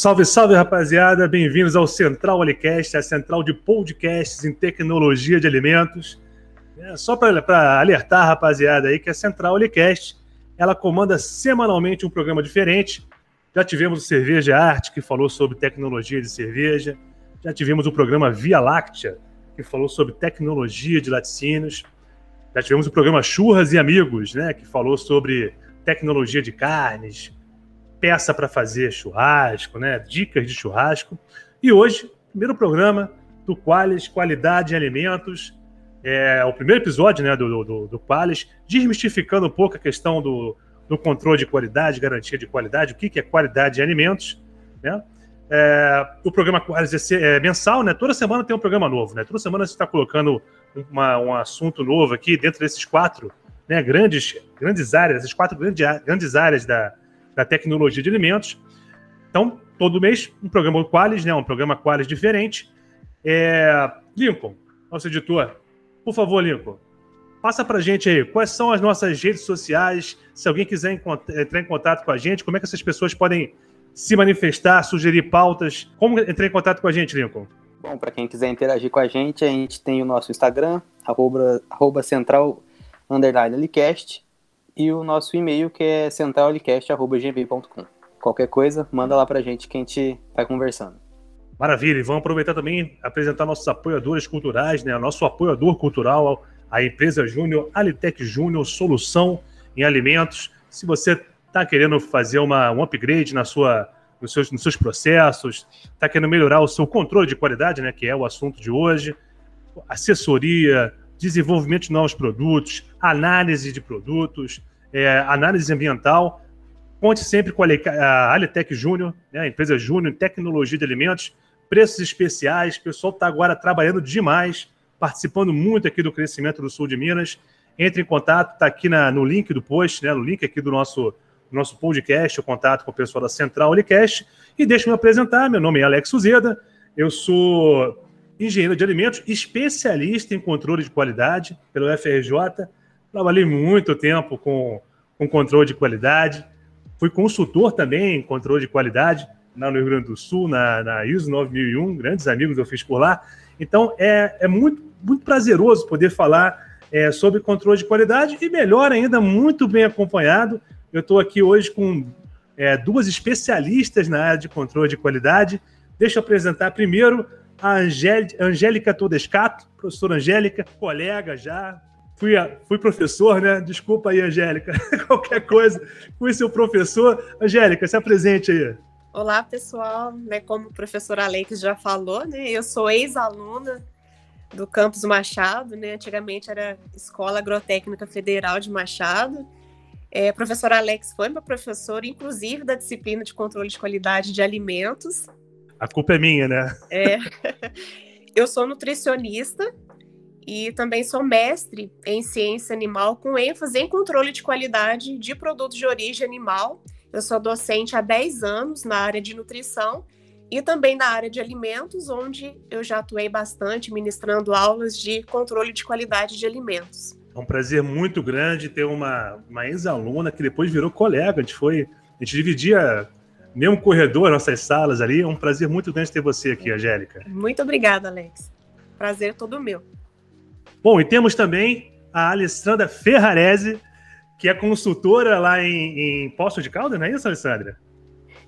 Salve, salve, rapaziada! Bem-vindos ao Central Olicast, a central de podcasts em tecnologia de alimentos. É, só para alertar, rapaziada, aí que a Central Olicast ela comanda semanalmente um programa diferente. Já tivemos o Cerveja Arte, que falou sobre tecnologia de cerveja. Já tivemos o programa Via Láctea, que falou sobre tecnologia de laticínios. Já tivemos o programa Churras e Amigos, né, que falou sobre tecnologia de carnes, peça para fazer churrasco, né? Dicas de churrasco. E hoje, primeiro programa do Qualis, Qualidade em Alimentos. É o primeiro episódio né, do, do, do Qualis, desmistificando um pouco a questão do, do controle de qualidade, garantia de qualidade, o que, que é qualidade em alimentos. Né? É, o programa Qualis é, é, mensal, né? Toda semana tem um programa novo, né? Toda semana você está colocando uma, um assunto novo aqui dentro desses quatro né, grandes, grandes áreas, essas quatro grandes, grandes áreas da, da tecnologia de alimentos. Então, todo mês, um programa Qualis, né? Um programa Qualis diferente. É... Lincoln, nosso editor, por favor, Lincoln, passa pra gente aí quais são as nossas redes sociais. Se alguém quiser entrar em contato com a gente, como é que essas pessoas podem se manifestar, sugerir pautas? Como entrar em contato com a gente, Lincoln? Bom, para quem quiser interagir com a gente, a gente tem o nosso Instagram, arroba, arroba central underline e o nosso e-mail que é centralicast.gmail.com. Qualquer coisa, manda lá pra gente que a gente vai conversando. Maravilha, e vamos aproveitar também apresentar nossos apoiadores culturais, né? Nosso apoiador cultural, a empresa Júnior, Alitec Júnior, solução em alimentos. Se você está querendo fazer uma, um upgrade na sua, nos, seus, nos seus processos, está querendo melhorar o seu controle de qualidade, né? Que é o assunto de hoje, assessoria, desenvolvimento de novos produtos, análise de produtos, é, análise ambiental. Conte sempre com a Alitec Júnior, né, empresa Júnior tecnologia de alimentos, preços especiais. O pessoal está agora trabalhando demais, participando muito aqui do crescimento do sul de Minas. Entre em contato, está aqui na, no link do post, né, no link aqui do nosso, nosso podcast, o contato com o pessoal da Central Olicast. E deixa eu me apresentar, meu nome é Alex Suzeda, eu sou engenheiro de alimentos, especialista em controle de qualidade pelo FRJ, Trabalhei muito tempo com, com controle de qualidade. Fui consultor também em controle de qualidade lá no Rio Grande do Sul, na, na ISO 9001. Grandes amigos eu fiz por lá. Então, é, é muito, muito prazeroso poder falar é, sobre controle de qualidade e, melhor ainda, muito bem acompanhado. Eu estou aqui hoje com é, duas especialistas na área de controle de qualidade. Deixa eu apresentar primeiro a Angélica Todescato, professora Angélica, colega já, fui, fui professor, né? Desculpa aí, Angélica, qualquer coisa. Fui seu professor. Angélica, se apresente aí. Olá, pessoal. Né, como o professor Alex já falou, né, eu sou ex-aluna do Campus Machado, né? Antigamente era Escola Agrotécnica Federal de Machado. É, professor Alex foi meu professor, inclusive da disciplina de controle de qualidade de alimentos. A culpa é minha, né? É. Eu sou nutricionista e também sou mestre em ciência animal com ênfase em controle de qualidade de produtos de origem animal. Eu sou docente há 10 anos na área de nutrição e também na área de alimentos, onde eu já atuei bastante ministrando aulas de controle de qualidade de alimentos. É um prazer muito grande ter uma, uma ex-aluna que depois virou colega. A gente foi, a gente dividia mesmo corredor, nossas salas ali. É um prazer muito grande ter você aqui, Angélica. Muito obrigada, Alex. Prazer todo meu. Bom, e temos também a Alessandra Ferrarese, que é consultora lá em, em Poço de Caldas, não é isso, Alessandra?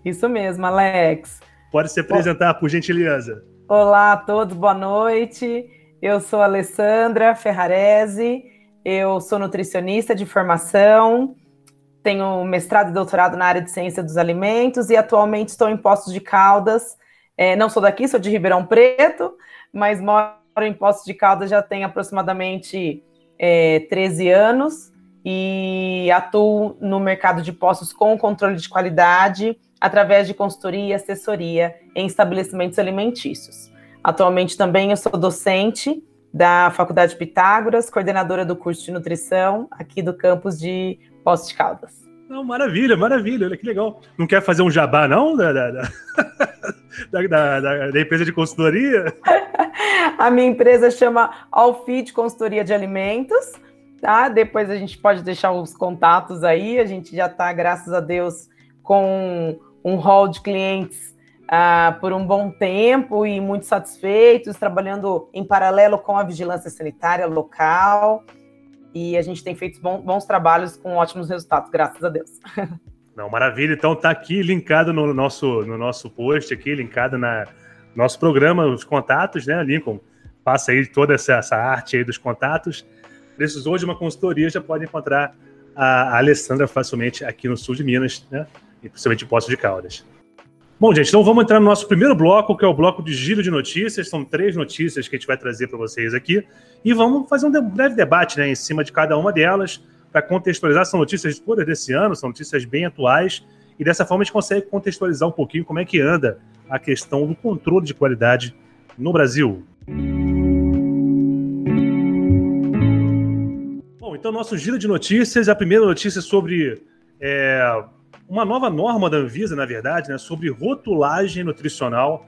Isso mesmo, Alex. Pode se apresentar, por gentileza. Olá a todos, boa noite. Eu sou a Alessandra Ferrarese, eu sou nutricionista de formação, tenho mestrado e doutorado na área de ciência dos alimentos e atualmente estou em Poços de Caldas. É, não sou daqui, sou de Ribeirão Preto, mas moro em Poços de Caldas já tem aproximadamente é, 13 anos e atuo no mercado de postos com controle de qualidade através de consultoria e assessoria em estabelecimentos alimentícios. Atualmente também eu sou docente da Faculdade Pitágoras, coordenadora do curso de nutrição aqui do campus de Poços de Caldas. Não, maravilha, maravilha, olha que legal. Não quer fazer um jabá, não? Da, da, da, da, da, da empresa de consultoria? A minha empresa chama Alfit Consultoria de Alimentos, tá? Depois a gente pode deixar os contatos aí. A gente já está, graças a Deus, com um hall de clientes uh, por um bom tempo e muito satisfeitos, trabalhando em paralelo com a vigilância sanitária local. E a gente tem feito bons, bons trabalhos com ótimos resultados, graças a Deus. Não, maravilha. Então tá aqui linkado no nosso, no nosso post aqui, linkado na nosso programa, os contatos, né, Lincoln? Passa aí toda essa, essa arte aí dos contatos. Precisou de uma consultoria, já pode encontrar a, a Alessandra facilmente aqui no sul de Minas, né? E principalmente em Poços de Caldas. Bom, gente, então vamos entrar no nosso primeiro bloco, que é o bloco de giro de notícias. São três notícias que a gente vai trazer para vocês aqui. E vamos fazer um breve debate né, em cima de cada uma delas, para contextualizar. São notícias todas desse ano, são notícias bem atuais. E dessa forma a gente consegue contextualizar um pouquinho como é que anda a questão do controle de qualidade no Brasil. Bom, então nosso giro de notícias. A primeira notícia é sobre é, uma nova norma da Anvisa, na verdade, né, sobre rotulagem nutricional.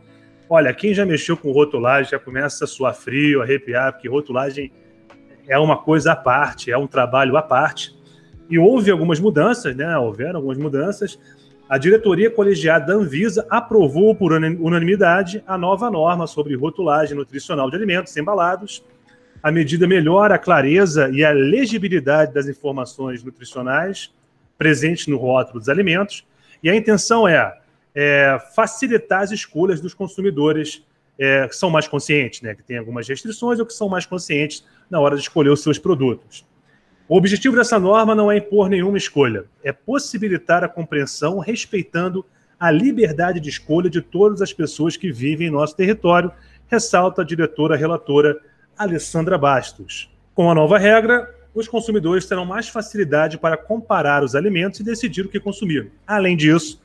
Olha, quem já mexeu com rotulagem já começa a suar frio, arrepiar, porque rotulagem é uma coisa à parte, é um trabalho à parte. E houve algumas mudanças, né? Houveram algumas mudanças. A diretoria colegiada da Anvisa aprovou por unanimidade a nova norma sobre rotulagem nutricional de alimentos embalados. A medida melhora a clareza e a legibilidade das informações nutricionais presentes no rótulo dos alimentos. E a intenção é, é facilitar as escolhas dos consumidores é, que são mais conscientes, né, que têm algumas restrições ou que são mais conscientes na hora de escolher os seus produtos. O objetivo dessa norma não é impor nenhuma escolha, é possibilitar a compreensão respeitando a liberdade de escolha de todas as pessoas que vivem em nosso território, ressalta a diretora relatora Alessandra Bastos. Com a nova regra, os consumidores terão mais facilidade para comparar os alimentos e decidir o que consumir. Além disso,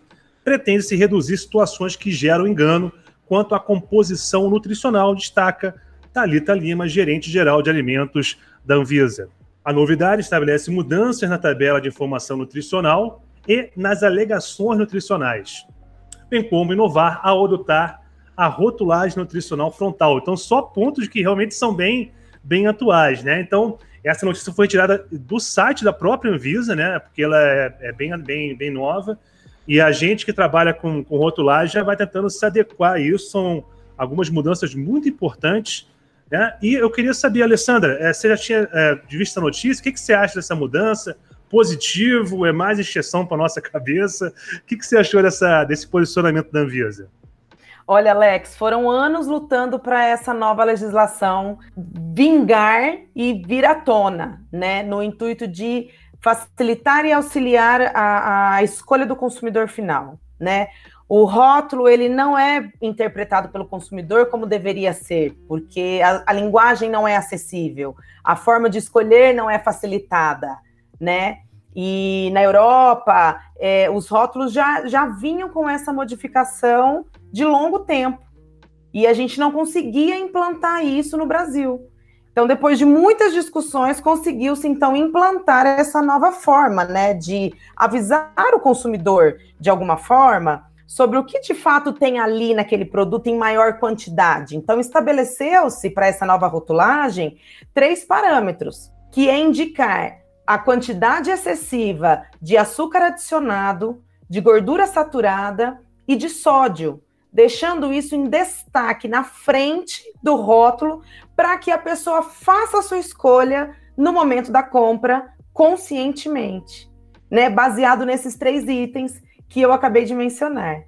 pretende-se reduzir situações que geram engano quanto à composição nutricional, destaca Talita Lima, gerente geral de alimentos da Anvisa. A novidade estabelece mudanças na tabela de informação nutricional e nas alegações nutricionais, bem como inovar ao adotar a rotulagem nutricional frontal. Então, só pontos que realmente são bem, bem atuais, né? Então, essa notícia foi tirada do site da própria Anvisa, né? Porque ela é, é bem, bem, bem nova. E a gente que trabalha com, com rotulagem já vai tentando se adequar a isso. São algumas mudanças muito importantes. Né? E eu queria saber, Alessandra, é, você já tinha é, visto a notícia? O que, que você acha dessa mudança? Positivo? É mais exceção para nossa cabeça? O que, que você achou dessa, desse posicionamento da Anvisa? Olha, Alex, foram anos lutando para essa nova legislação vingar e vir à tona, né? No intuito de facilitar e auxiliar a, a escolha do consumidor final, né? O rótulo ele não é interpretado pelo consumidor como deveria ser, porque a, a linguagem não é acessível, a forma de escolher não é facilitada, né? E na Europa, é, os rótulos já, já vinham com essa modificação de longo tempo. E a gente não conseguia implantar isso no Brasil. Então, depois de muitas discussões, conseguiu-se então implantar essa nova forma, né, de avisar o consumidor de alguma forma sobre o que de fato tem ali naquele produto em maior quantidade. Então, estabeleceu-se para essa nova rotulagem três parâmetros, que é indicar a quantidade excessiva de açúcar adicionado, de gordura saturada e de sódio deixando isso em destaque na frente do rótulo para que a pessoa faça a sua escolha no momento da compra conscientemente, né? Baseado nesses três itens que eu acabei de mencionar.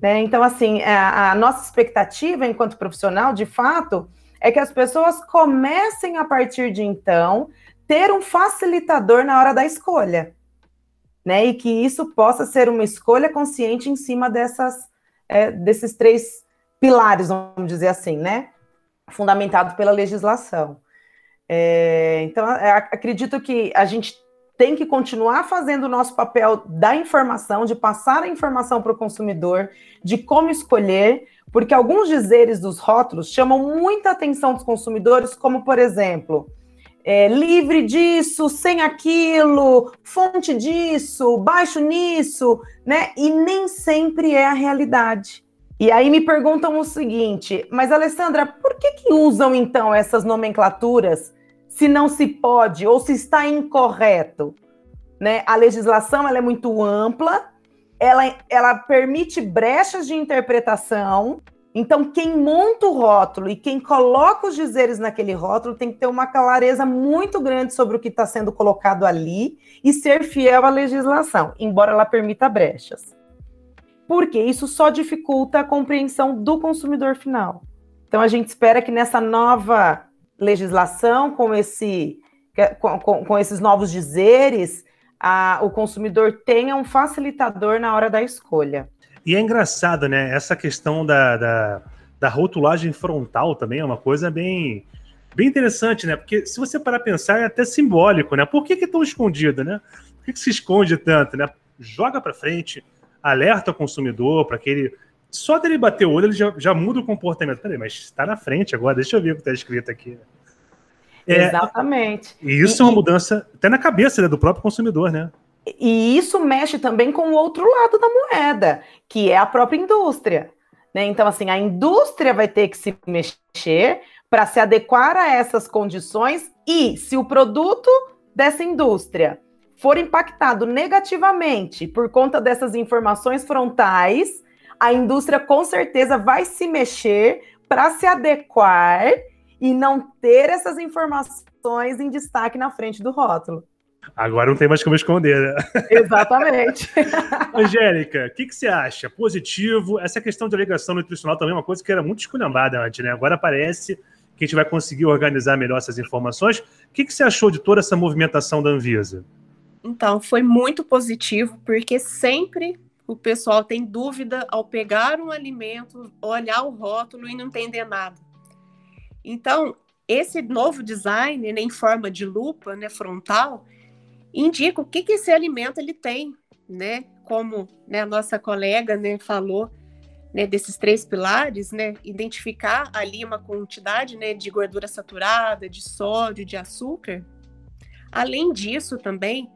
Né? Então, assim, a, a nossa expectativa enquanto profissional, de fato, é que as pessoas comecem a partir de então ter um facilitador na hora da escolha, né? E que isso possa ser uma escolha consciente em cima dessas é, desses três pilares, vamos dizer assim, né? Fundamentado pela legislação. É, então, é, acredito que a gente tem que continuar fazendo o nosso papel da informação, de passar a informação para o consumidor, de como escolher, porque alguns dizeres dos rótulos chamam muita atenção dos consumidores, como, por exemplo, é, livre disso, sem aquilo, fonte disso, baixo nisso, né? E nem sempre é a realidade. E aí me perguntam o seguinte, mas Alessandra, por que, que usam então essas nomenclaturas se não se pode ou se está incorreto? Né? A legislação ela é muito ampla ela, ela permite brechas de interpretação. Então, quem monta o rótulo e quem coloca os dizeres naquele rótulo tem que ter uma clareza muito grande sobre o que está sendo colocado ali e ser fiel à legislação, embora ela permita brechas. Porque isso só dificulta a compreensão do consumidor final. Então, a gente espera que nessa nova legislação, com, esse, com, com, com esses novos dizeres, a, o consumidor tenha um facilitador na hora da escolha. E é engraçado, né? Essa questão da, da, da rotulagem frontal também é uma coisa bem, bem interessante, né? Porque se você parar a pensar, é até simbólico, né? Por que, que é tão escondido, né? Por que, que se esconde tanto, né? Joga para frente, alerta o consumidor para que ele. Só dele bater o olho, ele já, já muda o comportamento. Peraí, mas está na frente agora, deixa eu ver o que está escrito aqui. É, Exatamente. E isso e, é uma mudança até na cabeça né, do próprio consumidor, né? E isso mexe também com o outro lado da moeda, que é a própria indústria. Né? Então, assim, a indústria vai ter que se mexer para se adequar a essas condições e se o produto dessa indústria for impactado negativamente por conta dessas informações frontais, a indústria com certeza vai se mexer para se adequar e não ter essas informações em destaque na frente do rótulo. Agora não tem mais como esconder, né? Exatamente. Angélica, o que, que, você acha? Positivo? Essa questão de alegação nutricional também é uma coisa que era muito esculhambada antes, né? Agora parece que a gente vai conseguir organizar melhor essas informações. O que, que você achou de toda essa movimentação da Anvisa? Então, foi muito positivo, porque sempre o pessoal tem dúvida ao pegar um alimento, olhar o rótulo e não entender nada. Então, esse novo design, né, em forma de lupa né, frontal, indica o que, que esse alimento ele tem, né? Como né, a nossa colega né, falou, né, desses três pilares, né, identificar ali uma quantidade né, de gordura saturada, de sódio, de açúcar. Além disso, também,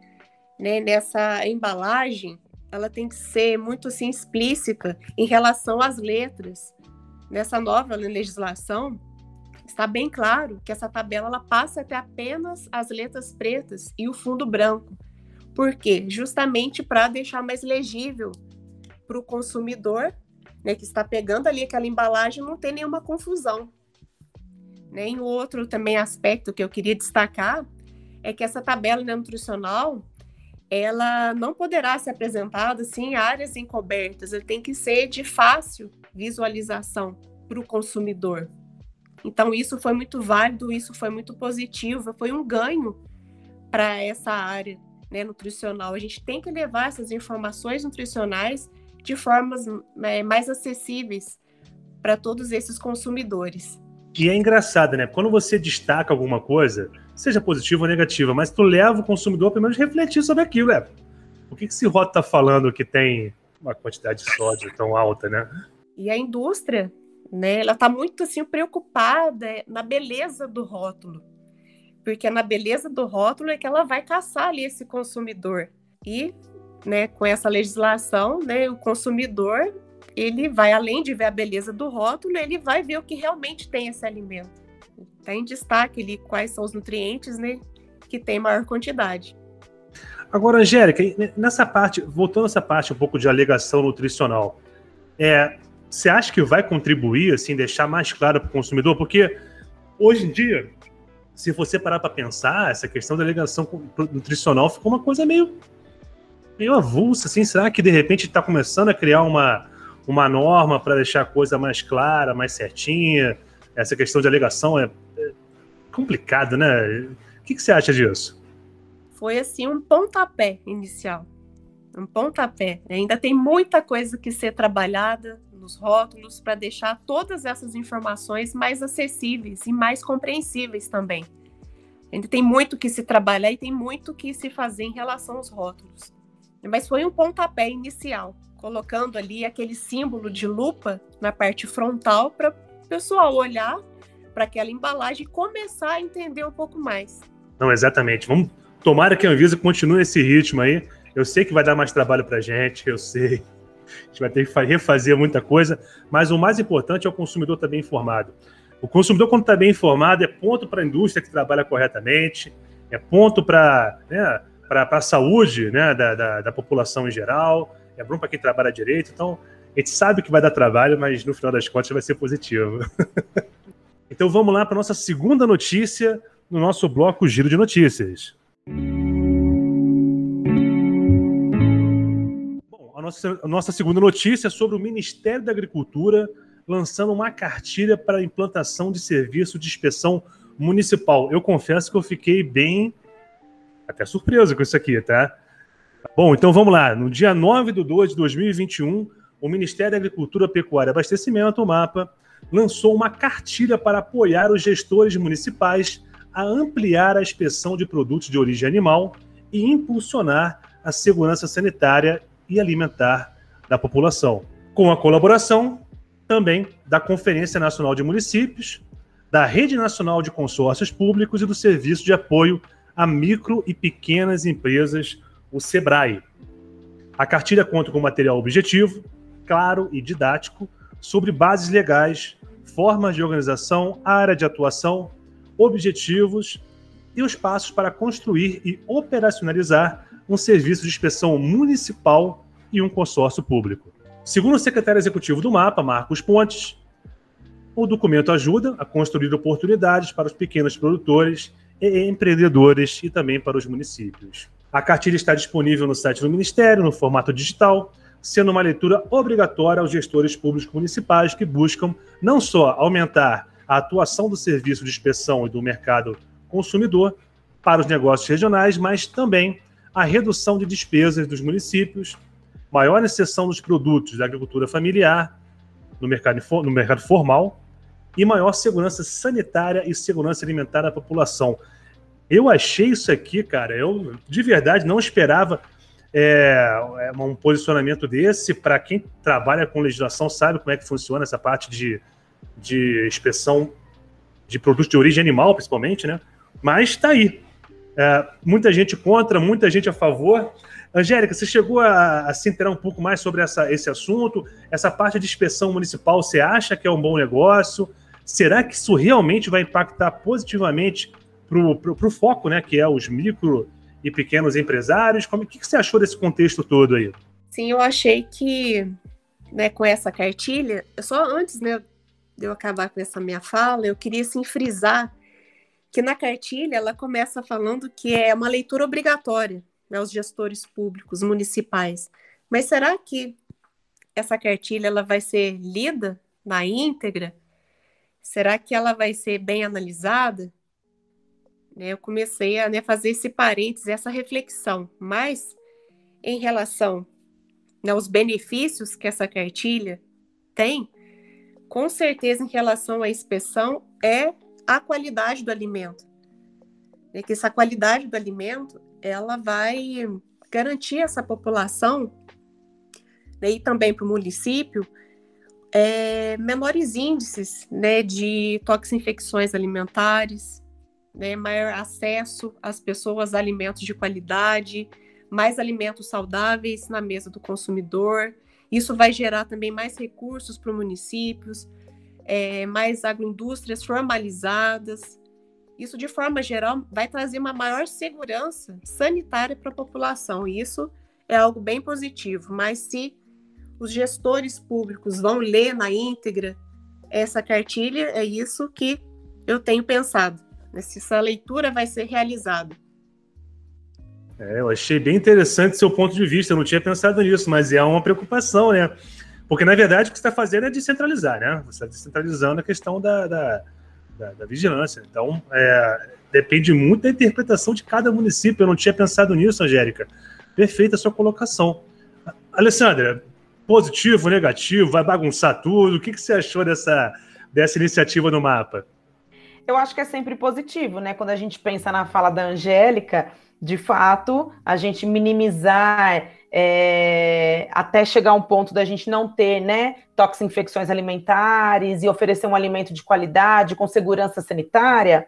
né, nessa embalagem, ela tem que ser muito assim explícita em relação às letras. Nessa nova legislação, está bem claro que essa tabela ela passa a ter apenas as letras pretas e o fundo branco. Por quê? Justamente para deixar mais legível para o consumidor, né, que está pegando ali aquela embalagem, não ter nenhuma confusão. Né? outro também aspecto que eu queria destacar é que essa tabela nutricional ela não poderá ser apresentada assim, em áreas encobertas, ele tem que ser de fácil visualização para o consumidor. Então, isso foi muito válido, isso foi muito positivo, foi um ganho para essa área né, nutricional. A gente tem que levar essas informações nutricionais de formas é, mais acessíveis para todos esses consumidores. E é engraçado, né? Quando você destaca alguma coisa, seja positiva ou negativa, mas tu leva o consumidor pelo menos refletir sobre aquilo, né? O que, que esse rótulo está falando que tem uma quantidade de sódio tão alta, né? E a indústria, né? Ela está muito assim preocupada na beleza do rótulo, porque é na beleza do rótulo é que ela vai caçar ali esse consumidor. E, né? Com essa legislação, né? O consumidor ele vai além de ver a beleza do rótulo, ele vai ver o que realmente tem esse alimento. Está em destaque ali quais são os nutrientes, né, que tem maior quantidade. Agora, Angélica, nessa parte, voltando nessa parte um pouco de alegação nutricional, é, você acha que vai contribuir, assim, deixar mais claro para o consumidor? Porque hoje em dia, se você parar para pensar, essa questão da alegação nutricional ficou uma coisa meio, meio avulsa, assim. Será que de repente está começando a criar uma, uma norma para deixar a coisa mais clara, mais certinha? Essa questão de alegação é, é complicado, né? O que, que você acha disso? Foi assim um pontapé inicial. Um pontapé. Ainda tem muita coisa que ser trabalhada nos rótulos para deixar todas essas informações mais acessíveis e mais compreensíveis também. Ainda tem muito que se trabalhar e tem muito que se fazer em relação aos rótulos. Mas foi um pontapé inicial colocando ali aquele símbolo de lupa na parte frontal para o pessoal olhar para aquela embalagem e começar a entender um pouco mais. Não, exatamente. Vamos tomara que a Anvisa continue esse ritmo aí. Eu sei que vai dar mais trabalho para gente, eu sei. A gente vai ter que refazer muita coisa, mas o mais importante é o consumidor estar bem informado. O consumidor, quando está bem informado, é ponto para a indústria que trabalha corretamente, é ponto para né, a saúde né, da, da, da população em geral, é bom para quem trabalha direito, então a gente sabe que vai dar trabalho, mas no final das contas vai ser positivo. então vamos lá para nossa segunda notícia no nosso bloco Giro de Notícias. Bom, nossa, a nossa segunda notícia é sobre o Ministério da Agricultura lançando uma cartilha para implantação de serviço de inspeção municipal. Eu confesso que eu fiquei bem até surpreso com isso aqui, tá? Bom, então vamos lá. No dia 9 de 2 de 2021, o Ministério da Agricultura, Pecuária e Abastecimento, o MAPA, lançou uma cartilha para apoiar os gestores municipais a ampliar a inspeção de produtos de origem animal e impulsionar a segurança sanitária e alimentar da população, com a colaboração também da Conferência Nacional de Municípios, da Rede Nacional de Consórcios Públicos e do Serviço de Apoio a Micro e Pequenas Empresas, o SEBRAE. A cartilha conta com material objetivo, claro e didático sobre bases legais, formas de organização, área de atuação, objetivos e os passos para construir e operacionalizar um serviço de inspeção municipal e um consórcio público. Segundo o secretário executivo do MAPA, Marcos Pontes, o documento ajuda a construir oportunidades para os pequenos produtores e empreendedores e também para os municípios. A cartilha está disponível no site do Ministério, no formato digital, sendo uma leitura obrigatória aos gestores públicos municipais que buscam não só aumentar a atuação do serviço de inspeção e do mercado consumidor para os negócios regionais, mas também a redução de despesas dos municípios, maior inserção dos produtos da agricultura familiar no mercado, no mercado formal e maior segurança sanitária e segurança alimentar da população. Eu achei isso aqui, cara, eu de verdade não esperava é, é um posicionamento desse. Para quem trabalha com legislação, sabe como é que funciona essa parte de, de inspeção de produtos de origem animal, principalmente, né? Mas está aí. É, muita gente contra, muita gente a favor. Angélica, você chegou a, a, se interar um pouco mais sobre essa, esse assunto? Essa parte de inspeção municipal, você acha que é um bom negócio? Será que isso realmente vai impactar positivamente para o foco, né, que é os micro e pequenos empresários? Como, que, que você achou desse contexto todo aí? Sim, eu achei que né, com essa cartilha, só antes né, de eu acabar com essa minha fala, eu queria assim, frisar que na cartilha ela começa falando que é uma leitura obrigatória né, aos gestores públicos municipais. Mas será que essa cartilha ela vai ser lida na íntegra? Será que ela vai ser bem analisada? Né, eu comecei a né, fazer esse parênteses, essa reflexão. Mas, em relação né, aos benefícios que essa cartilha tem, com certeza, em relação à inspeção, é a qualidade do alimento. É que essa qualidade do alimento, ela vai garantir essa população, né, e também para o município, é, menores índices né, de toxinfecções alimentares, né, maior acesso às pessoas a alimentos de qualidade, mais alimentos saudáveis na mesa do consumidor. Isso vai gerar também mais recursos para os municípios, é, mais agroindústrias formalizadas. Isso, de forma geral, vai trazer uma maior segurança sanitária para a população. E isso é algo bem positivo. Mas se os gestores públicos vão ler na íntegra essa cartilha, é isso que eu tenho pensado né, se essa leitura vai ser realizada. É, eu achei bem interessante seu ponto de vista, eu não tinha pensado nisso, mas é uma preocupação, né? Porque, na verdade, o que você está fazendo é descentralizar, né? Você está descentralizando a questão da, da, da, da vigilância. Então, é, depende muito da interpretação de cada município. Eu não tinha pensado nisso, Angélica. Perfeita a sua colocação. Alessandra, positivo, negativo, vai bagunçar tudo? O que, que você achou dessa, dessa iniciativa no mapa? eu acho que é sempre positivo, né? Quando a gente pensa na fala da Angélica, de fato, a gente minimizar é, até chegar a um ponto da gente não ter, né, toxinfecções alimentares e oferecer um alimento de qualidade, com segurança sanitária,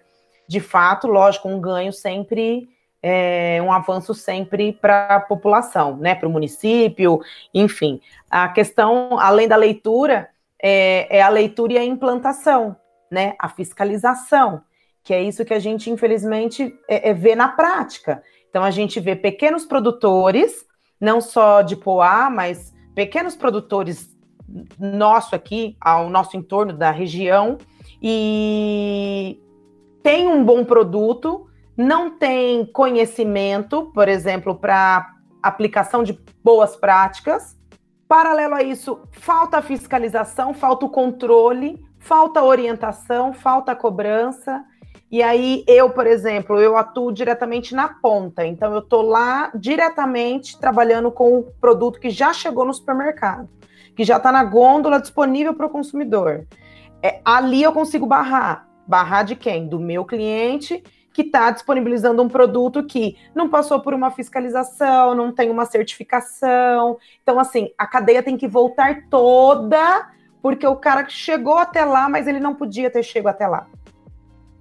de fato, lógico, um ganho sempre, é, um avanço sempre para a população, né, para o município, enfim. A questão, além da leitura, é, é a leitura e a implantação, né, a fiscalização, que é isso que a gente, infelizmente, é, é, vê na prática. Então, a gente vê pequenos produtores não só de Poá, mas pequenos produtores nosso aqui, ao nosso entorno da região, e tem um bom produto, não tem conhecimento, por exemplo, para aplicação de boas práticas. Paralelo a isso, falta fiscalização, falta o controle, falta orientação, falta cobrança. E aí, eu, por exemplo, eu atuo diretamente na ponta. Então, eu estou lá diretamente trabalhando com o produto que já chegou no supermercado, que já está na gôndola disponível para o consumidor. É, ali eu consigo barrar. Barrar de quem? Do meu cliente que está disponibilizando um produto que não passou por uma fiscalização, não tem uma certificação. Então, assim, a cadeia tem que voltar toda, porque o cara chegou até lá, mas ele não podia ter chegado até lá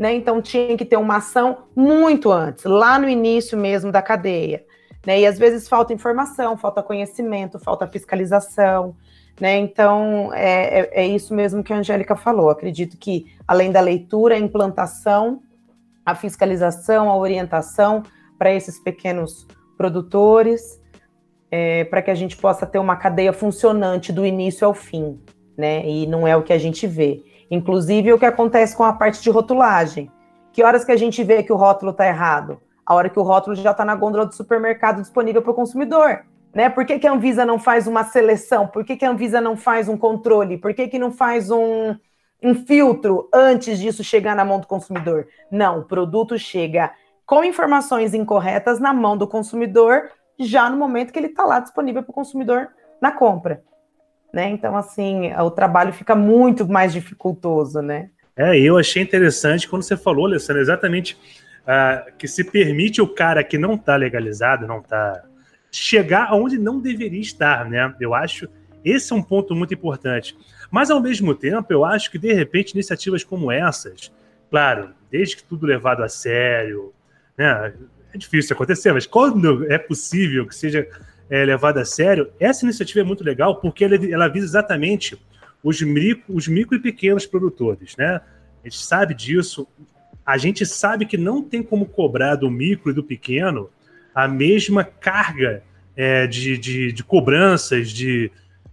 né? Então tinha que ter uma ação muito antes, lá no início mesmo da cadeia. Né? E às vezes falta informação, falta conhecimento, falta fiscalização. Né? Então é, é, é isso mesmo que a Angélica falou. Acredito que, além da leitura, a implantação, a fiscalização, a orientação para esses pequenos produtores, é, para que a gente possa ter uma cadeia funcionante do início ao fim, né? E não é o que a gente vê. Inclusive o que acontece com a parte de rotulagem. Que horas que a gente vê que o rótulo está errado? A hora que o rótulo já está na gôndola do supermercado disponível para o consumidor. Né? Por que, que a Anvisa não faz uma seleção? Por que, que a Anvisa não faz um controle? Por que, que não faz um, um filtro antes disso chegar na mão do consumidor? Não, o produto chega com informações incorretas na mão do consumidor já no momento que ele está lá disponível para o consumidor na compra né? Então, assim, o trabalho fica muito mais dificultoso, né? É, eu achei interessante quando você falou, Alessandra, exatamente uh, que se permite o cara que não está legalizado, não está chegar aonde não deveria estar, né? Eu acho esse é um ponto muito importante. Mas ao mesmo tempo, eu acho que de repente iniciativas como essas, claro, desde que tudo levado a sério, né? É difícil acontecer, mas quando é possível que seja é, levada a sério, essa iniciativa é muito legal porque ela, ela visa exatamente os micro, os micro e pequenos produtores, né? A gente sabe disso. A gente sabe que não tem como cobrar do micro e do pequeno a mesma carga é, de, de, de, cobranças, de,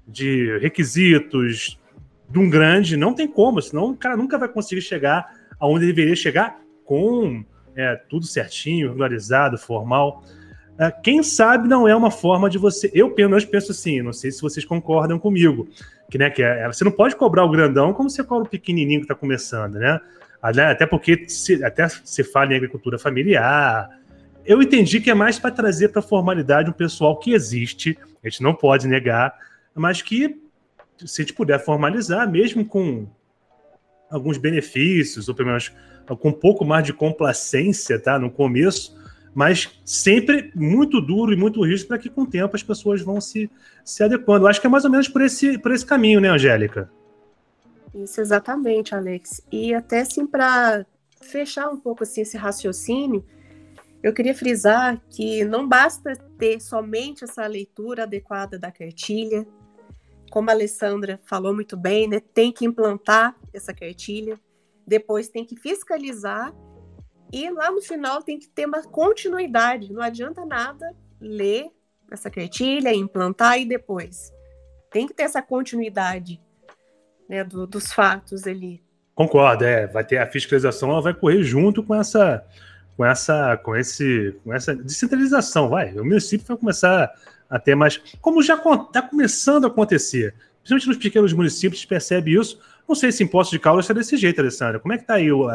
de requisitos de um grande. Não tem como, senão o cara nunca vai conseguir chegar aonde deveria chegar com é, tudo certinho, regularizado, formal. É, quem sabe não é uma forma de você. Eu, pelo menos, penso assim, não sei se vocês concordam comigo. Que, né, que é, você não pode cobrar o grandão como você cobra o pequenininho que está começando, né? Até porque se, até se fala em agricultura familiar. Eu entendi que é mais para trazer para a formalidade um pessoal que existe, a gente não pode negar, mas que, se a gente puder formalizar, mesmo com alguns benefícios, ou pelo menos com um pouco mais de complacência, tá? No começo, mas sempre muito duro e muito rígido para que com o tempo as pessoas vão se, se adequando. Eu acho que é mais ou menos por esse, por esse caminho, né, Angélica? Isso, exatamente, Alex. E até assim, para fechar um pouco assim, esse raciocínio, eu queria frisar que não basta ter somente essa leitura adequada da cartilha, como a Alessandra falou muito bem, né? Tem que implantar essa cartilha, depois tem que fiscalizar e lá no final tem que ter uma continuidade. Não adianta nada ler essa cartilha, implantar e depois. Tem que ter essa continuidade né, do, dos fatos ali. Concordo, é. Vai ter a fiscalização, ela vai correr junto com essa, com essa, com esse, com essa descentralização, vai. O município vai começar a ter mais, como já está começando a acontecer, principalmente nos pequenos municípios, percebe isso. Não sei se imposto de Caldas está desse jeito, Alessandra. Como é que está aí o,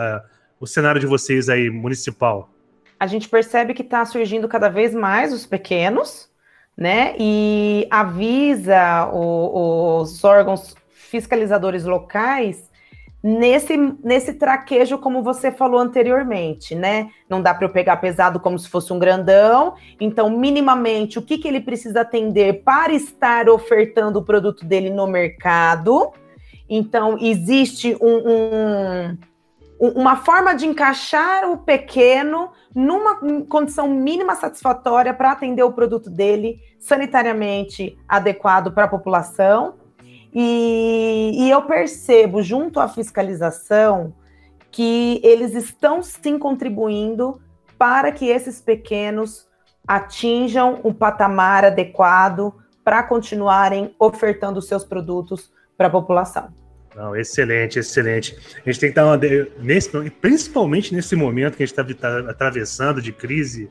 o cenário de vocês aí, municipal? A gente percebe que está surgindo cada vez mais os pequenos, né? E avisa o, os órgãos fiscalizadores locais nesse, nesse traquejo, como você falou anteriormente, né? Não dá para eu pegar pesado como se fosse um grandão. Então, minimamente, o que, que ele precisa atender para estar ofertando o produto dele no mercado? Então, existe um, um uma forma de encaixar o pequeno numa condição mínima satisfatória para atender o produto dele sanitariamente adequado para a população. E, e, eu percebo, junto à fiscalização, que eles estão sim contribuindo para que esses pequenos atinjam um patamar adequado para continuarem ofertando seus produtos para a população. Não, excelente, excelente. A gente tem que dar uma. Nesse, principalmente nesse momento que a gente está tá atravessando de crise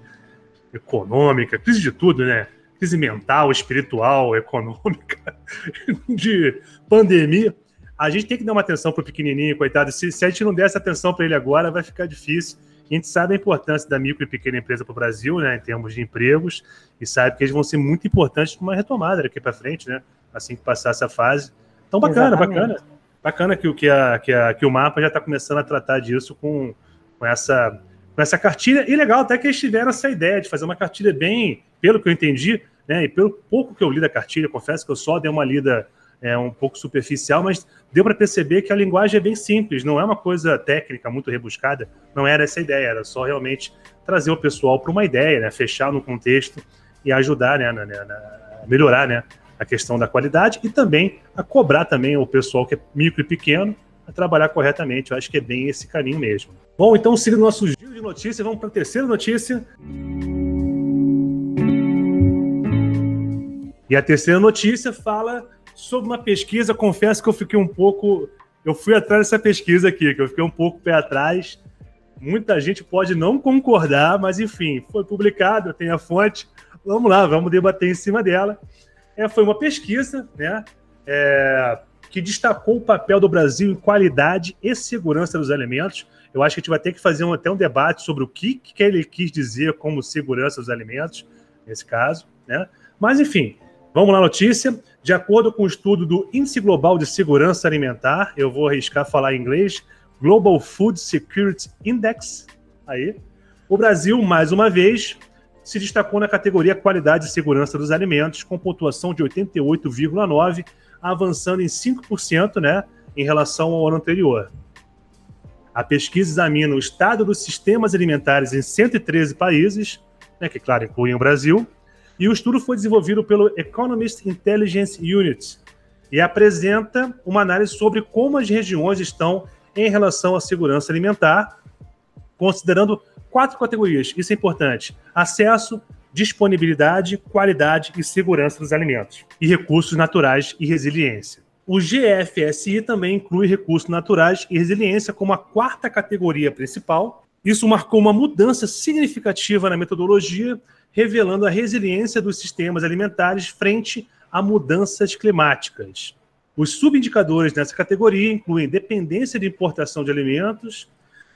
econômica, crise de tudo, né? Crise mental, espiritual, econômica, de pandemia. A gente tem que dar uma atenção para o pequenininho, coitado. Se, se a gente não der essa atenção para ele agora, vai ficar difícil. A gente sabe a importância da micro e pequena empresa para o Brasil, né, em termos de empregos, e sabe que eles vão ser muito importantes para uma retomada daqui para frente, né, assim que passar essa fase. Então, bacana, Exatamente. bacana. Bacana que, que, a, que, a, que o mapa já está começando a tratar disso com, com, essa, com essa cartilha. E legal até que eles tiveram essa ideia de fazer uma cartilha bem, pelo que eu entendi, né, e pelo pouco que eu li da cartilha, confesso que eu só dei uma lida é, um pouco superficial, mas deu para perceber que a linguagem é bem simples, não é uma coisa técnica muito rebuscada, não era essa a ideia, era só realmente trazer o pessoal para uma ideia, né, fechar no contexto e ajudar né, na, na, na, melhorar né, a questão da qualidade e também a cobrar também o pessoal que é micro e pequeno a trabalhar corretamente. Eu acho que é bem esse caminho mesmo. Bom, então seguindo nosso giro de notícias, vamos para a terceira notícia. E a terceira notícia fala sobre uma pesquisa, confesso que eu fiquei um pouco. Eu fui atrás dessa pesquisa aqui, que eu fiquei um pouco pé atrás. Muita gente pode não concordar, mas enfim, foi publicado, tem a fonte. Vamos lá, vamos debater em cima dela. É, foi uma pesquisa, né? É, que destacou o papel do Brasil em qualidade e segurança dos alimentos. Eu acho que a gente vai ter que fazer um, até um debate sobre o que, que ele quis dizer como segurança dos alimentos, nesse caso. Né? Mas, enfim, vamos lá, notícia. De acordo com o estudo do Índice Global de Segurança Alimentar, eu vou arriscar falar em inglês, Global Food Security Index, aí, o Brasil, mais uma vez, se destacou na categoria Qualidade e Segurança dos Alimentos, com pontuação de 88,9, avançando em 5% né, em relação ao ano anterior. A pesquisa examina o estado dos sistemas alimentares em 113 países, né, que, claro, incluem o Brasil, e o estudo foi desenvolvido pelo Economist Intelligence Unit e apresenta uma análise sobre como as regiões estão em relação à segurança alimentar, considerando quatro categorias. Isso é importante: acesso, disponibilidade, qualidade e segurança dos alimentos, e recursos naturais e resiliência. O GFSI também inclui recursos naturais e resiliência como a quarta categoria principal. Isso marcou uma mudança significativa na metodologia revelando a resiliência dos sistemas alimentares frente a mudanças climáticas. Os subindicadores nessa categoria incluem dependência de importação de alimentos,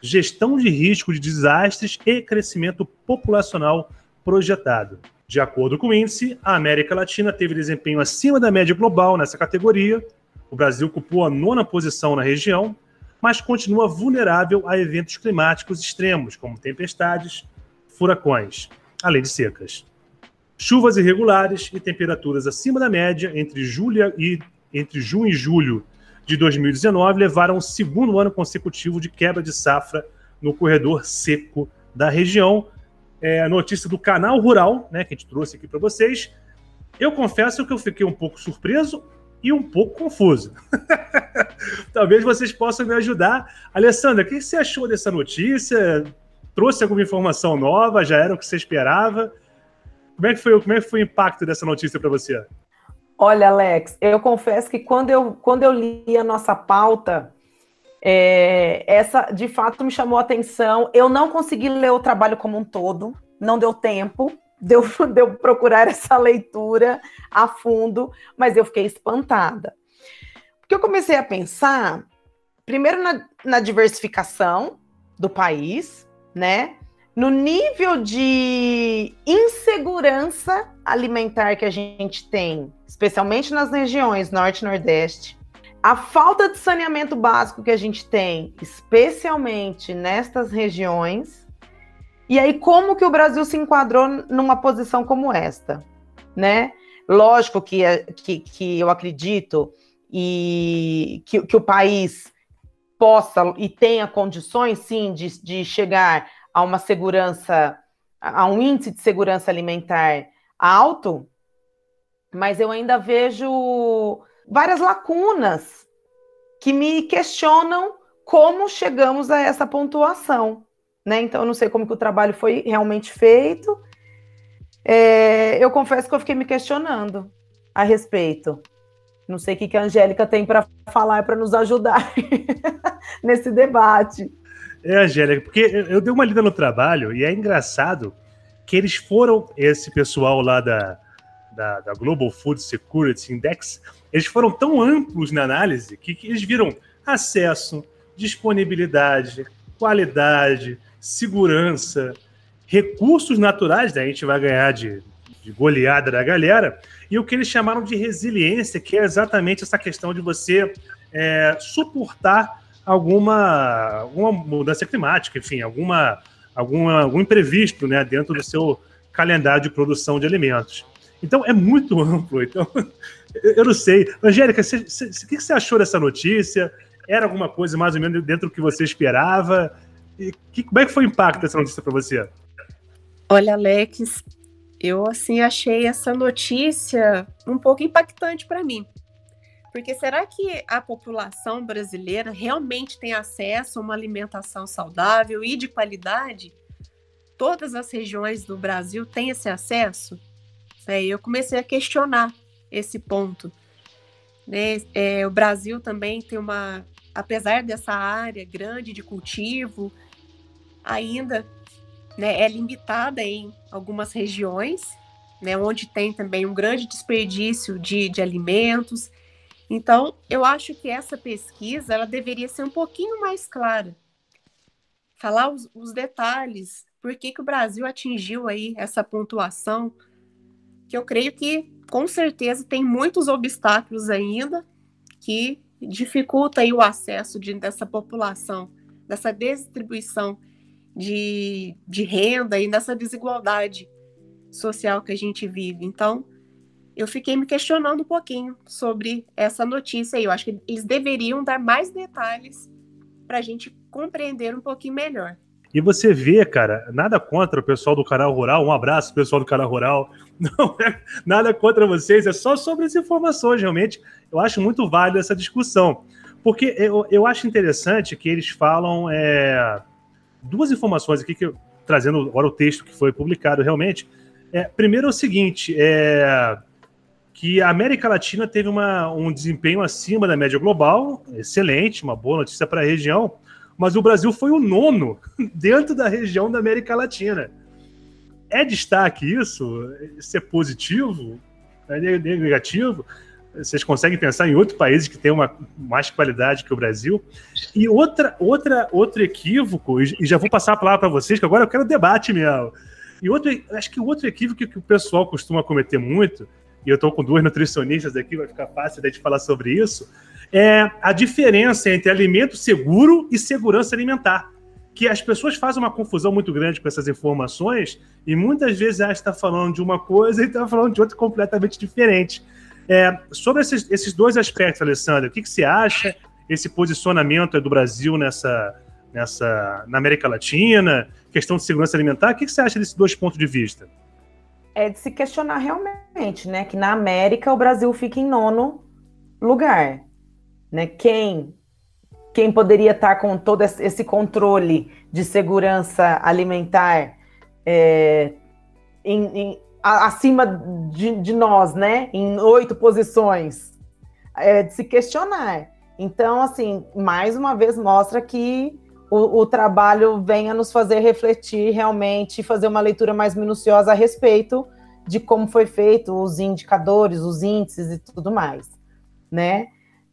gestão de risco de desastres e crescimento populacional projetado. De acordo com o índice, a América Latina teve desempenho acima da média global nessa categoria. O Brasil ocupou a nona posição na região, mas continua vulnerável a eventos climáticos extremos, como tempestades, furacões além de secas. Chuvas irregulares e temperaturas acima da média entre julho e, entre junho e julho de 2019 levaram o segundo ano consecutivo de quebra de safra no corredor seco da região. É a notícia do canal Rural, né, que a gente trouxe aqui para vocês. Eu confesso que eu fiquei um pouco surpreso e um pouco confuso. Talvez vocês possam me ajudar. Alessandra, o que você achou dessa notícia? trouxe alguma informação nova? Já era o que você esperava? Como é que foi, como é que foi o impacto dessa notícia para você? Olha, Alex, eu confesso que quando eu, quando eu li a nossa pauta, é, essa de fato me chamou a atenção. Eu não consegui ler o trabalho como um todo, não deu tempo de eu, procurar essa leitura a fundo, mas eu fiquei espantada. Porque eu comecei a pensar, primeiro na, na diversificação do país, né? No nível de insegurança alimentar que a gente tem, especialmente nas regiões norte e nordeste, a falta de saneamento básico que a gente tem, especialmente nestas regiões, e aí como que o Brasil se enquadrou numa posição como esta, né? Lógico que, é, que, que eu acredito e que, que o país possa e tenha condições, sim, de, de chegar a uma segurança, a um índice de segurança alimentar alto, mas eu ainda vejo várias lacunas que me questionam como chegamos a essa pontuação, né? Então eu não sei como que o trabalho foi realmente feito, É, eu confesso que eu fiquei me questionando a respeito. Não sei o que, que a Angélica tem para falar para nos ajudar nesse debate. É, Angélica, porque eu dei uma lida no trabalho e é engraçado que eles foram, esse pessoal lá da, da, da Global Food Security Index, eles foram tão amplos na análise que, que eles viram acesso, disponibilidade, qualidade, segurança, recursos naturais, né? a gente vai ganhar de, de goleada da galera, e o que eles chamaram de resiliência, que é exatamente essa questão de você é, suportar alguma, alguma mudança climática, enfim, alguma, alguma, algum imprevisto né, dentro do seu calendário de produção de alimentos. Então é muito amplo. Então, eu não sei. Angélica, o que você achou dessa notícia? Era alguma coisa mais ou menos dentro do que você esperava? E que, como é que foi o impacto dessa notícia para você? Olha, Alex, eu assim achei essa notícia um pouco impactante para mim. Porque será que a população brasileira realmente tem acesso a uma alimentação saudável e de qualidade? Todas as regiões do Brasil têm esse acesso? É, eu comecei a questionar esse ponto. Né? É, o Brasil também tem uma, apesar dessa área grande de cultivo, ainda né, é limitada em algumas regiões, né, onde tem também um grande desperdício de, de alimentos. Então, eu acho que essa pesquisa ela deveria ser um pouquinho mais clara, falar os, os detalhes, por que, que o Brasil atingiu aí essa pontuação, que eu creio que com certeza tem muitos obstáculos ainda que dificulta aí o acesso de, dessa população, dessa distribuição de, de renda e nessa desigualdade social que a gente vive. Então, eu fiquei me questionando um pouquinho sobre essa notícia aí. Eu acho que eles deveriam dar mais detalhes para a gente compreender um pouquinho melhor. E você vê, cara, nada contra o pessoal do canal rural. Um abraço, pessoal do canal rural. Não é nada contra vocês, é só sobre as informações, realmente. Eu acho muito válido essa discussão. Porque eu, eu acho interessante que eles falam. É duas informações aqui que eu, trazendo agora o texto que foi publicado realmente. É, primeiro é o seguinte, é, que a América Latina teve uma, um desempenho acima da média global, excelente, uma boa notícia para a região, mas o Brasil foi o nono dentro da região da América Latina. É destaque isso? Isso é positivo? É negativo? Vocês conseguem pensar em outros países que têm uma mais qualidade que o Brasil? E outra, outra, outro equívoco, e já vou passar a palavra para vocês, que agora eu quero debate mesmo. E outro, acho que outro equívoco que o pessoal costuma cometer muito, e eu estou com duas nutricionistas aqui, vai ficar fácil de falar sobre isso, é a diferença entre alimento seguro e segurança alimentar. Que as pessoas fazem uma confusão muito grande com essas informações e muitas vezes gente está falando de uma coisa e está falando de outra completamente diferente. É, sobre esses, esses, dois aspectos, Alessandra, o que, que você acha? Esse posicionamento do Brasil nessa, nessa, na América Latina, questão de segurança alimentar, o que, que você acha desses dois pontos de vista? É de se questionar realmente, né? Que na América o Brasil fica em nono lugar. Né? Quem, quem poderia estar com todo esse controle de segurança alimentar é, em, em, acima de, de nós, né? Em oito posições. É de se questionar. Então, assim, mais uma vez mostra que o, o, trabalho vem a nos fazer refletir realmente, fazer uma leitura mais minuciosa a respeito de como foi feito os indicadores, os índices e tudo mais, né?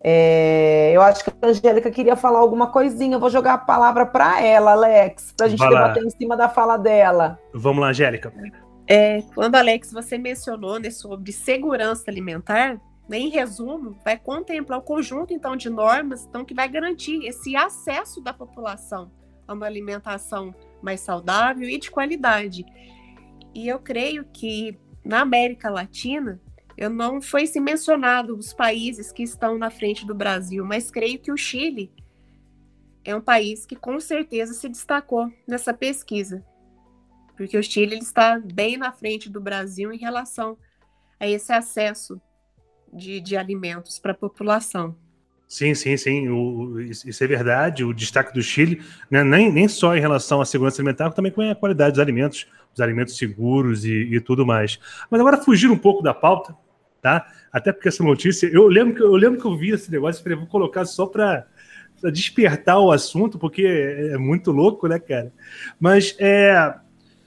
É, eu acho que a Angélica queria falar alguma coisinha. Eu vou jogar a palavra para ela, Alex, para a gente debater em cima da fala dela. Vamos lá, Angélica. É, quando, Alex, você mencionou né, sobre segurança alimentar, em resumo, vai contemplar o conjunto então de normas então, que vai garantir esse acesso da população a uma alimentação mais saudável e de qualidade. E eu creio que na América Latina, eu não foi se mencionado os países que estão na frente do Brasil, mas creio que o Chile é um país que com certeza se destacou nessa pesquisa porque o Chile ele está bem na frente do Brasil em relação a esse acesso de, de alimentos para a população. Sim, sim, sim. O, isso é verdade. O destaque do Chile, né, nem, nem só em relação à segurança alimentar, como também com a qualidade dos alimentos. os alimentos seguros e, e, tudo mais. Mas agora fugir um pouco da pauta, tá? Até porque essa notícia, eu lembro que eu lembro que eu vi esse negócio e falei, vou colocar só para despertar o assunto, porque é, é, muito louco, né, cara? Mas é,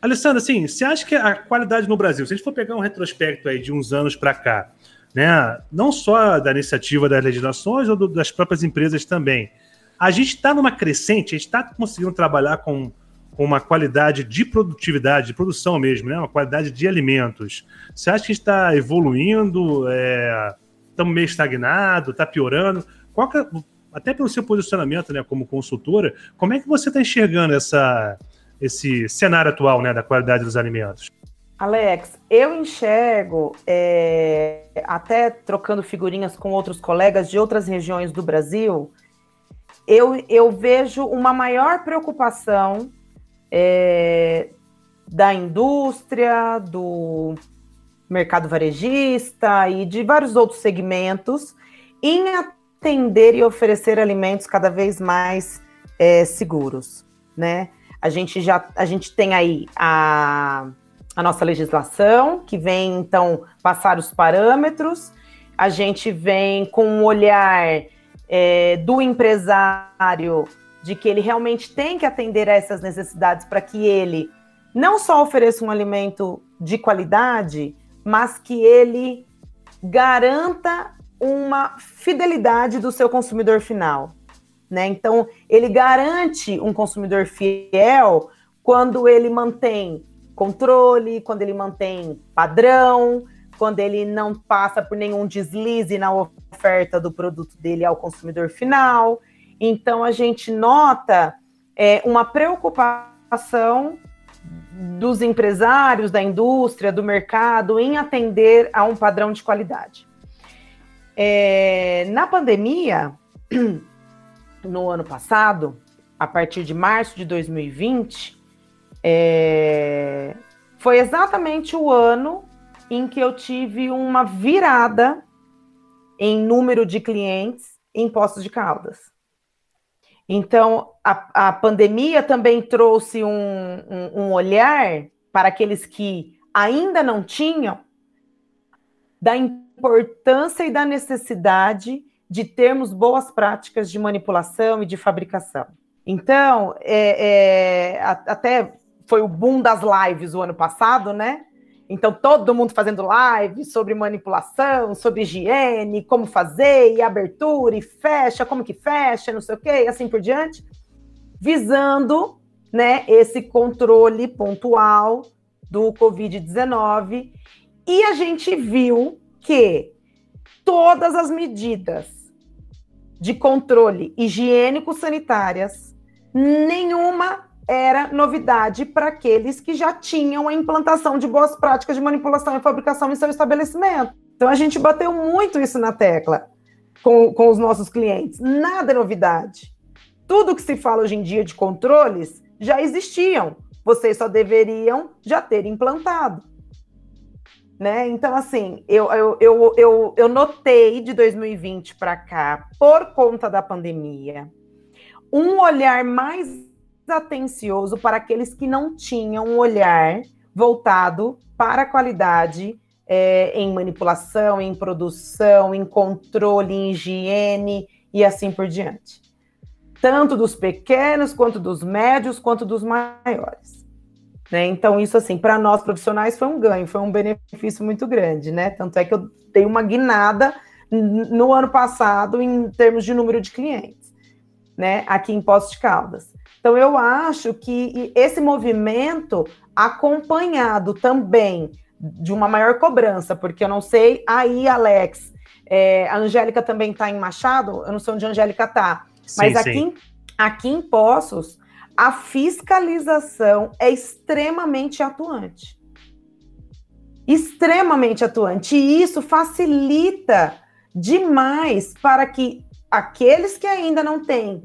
Alessandra, assim, você acha que a qualidade no Brasil, se a gente for pegar um retrospecto aí de uns anos para cá, né, não só da iniciativa das legislações ou do, das próprias empresas também, a gente está numa crescente, a gente está conseguindo trabalhar com, com, uma qualidade de produtividade, de produção mesmo, né, uma qualidade de alimentos. Você acha que está evoluindo, estamos é, meio estagnado, está piorando? Qual é, até pelo seu posicionamento né, como consultora, como é que você está enxergando essa esse cenário atual né, da qualidade dos alimentos? Alex, eu enxergo, é, até trocando figurinhas com outros colegas de outras regiões do Brasil, eu, eu vejo uma maior preocupação é, da indústria, do mercado varejista e de vários outros segmentos em atender e oferecer alimentos cada vez mais é, seguros, né? A gente já a gente tem aí a, a nossa legislação, que vem então passar os parâmetros, a gente vem com um olhar é, do empresário de que ele realmente tem que atender a essas necessidades para que ele não só ofereça um alimento de qualidade, mas que ele garanta uma fidelidade do seu consumidor final. Né? Então, ele garante um consumidor fiel quando ele mantém controle, quando ele mantém padrão, quando ele não passa por nenhum deslize na oferta do produto dele ao consumidor final. Então, a gente nota é, uma preocupação dos empresários, da indústria, do mercado em atender a um padrão de qualidade. É, na pandemia, no ano passado, a partir de março de 2020, é, foi exatamente o ano em que eu tive uma virada em número de clientes em Poços de Caldas. Então, a, a pandemia também trouxe um, um, um olhar para aqueles que ainda não tinham da importância e da necessidade de termos boas práticas de manipulação e de fabricação. Então, é, é, até foi o boom das lives o ano passado, né? Então, todo mundo fazendo live sobre manipulação, sobre higiene, como fazer, e abertura, e fecha, como que fecha, não sei o quê, e assim por diante, visando né, esse controle pontual do Covid-19. E a gente viu que todas as medidas de controle higiênico-sanitárias, nenhuma era novidade para aqueles que já tinham a implantação de boas práticas de manipulação e fabricação em seu estabelecimento. Então a gente bateu muito isso na tecla com, com os nossos clientes. Nada é novidade. Tudo que se fala hoje em dia de controles já existiam. Vocês só deveriam já ter implantado. Né? Então, assim, eu, eu, eu, eu, eu notei de 2020 para cá, por conta da pandemia, um olhar mais atencioso para aqueles que não tinham um olhar voltado para a qualidade é, em manipulação, em produção, em controle, em higiene e assim por diante. Tanto dos pequenos, quanto dos médios, quanto dos maiores. Né? Então, isso, assim, para nós profissionais foi um ganho, foi um benefício muito grande, né? Tanto é que eu dei uma guinada no ano passado em termos de número de clientes, né? Aqui em Poços de Caldas. Então, eu acho que esse movimento, acompanhado também de uma maior cobrança, porque eu não sei, aí, Alex, é, a Angélica também está em Machado, eu não sei onde a Angélica está, mas sim, aqui, sim. aqui em Poços, a fiscalização é extremamente atuante. Extremamente atuante. E isso facilita demais para que aqueles que ainda não têm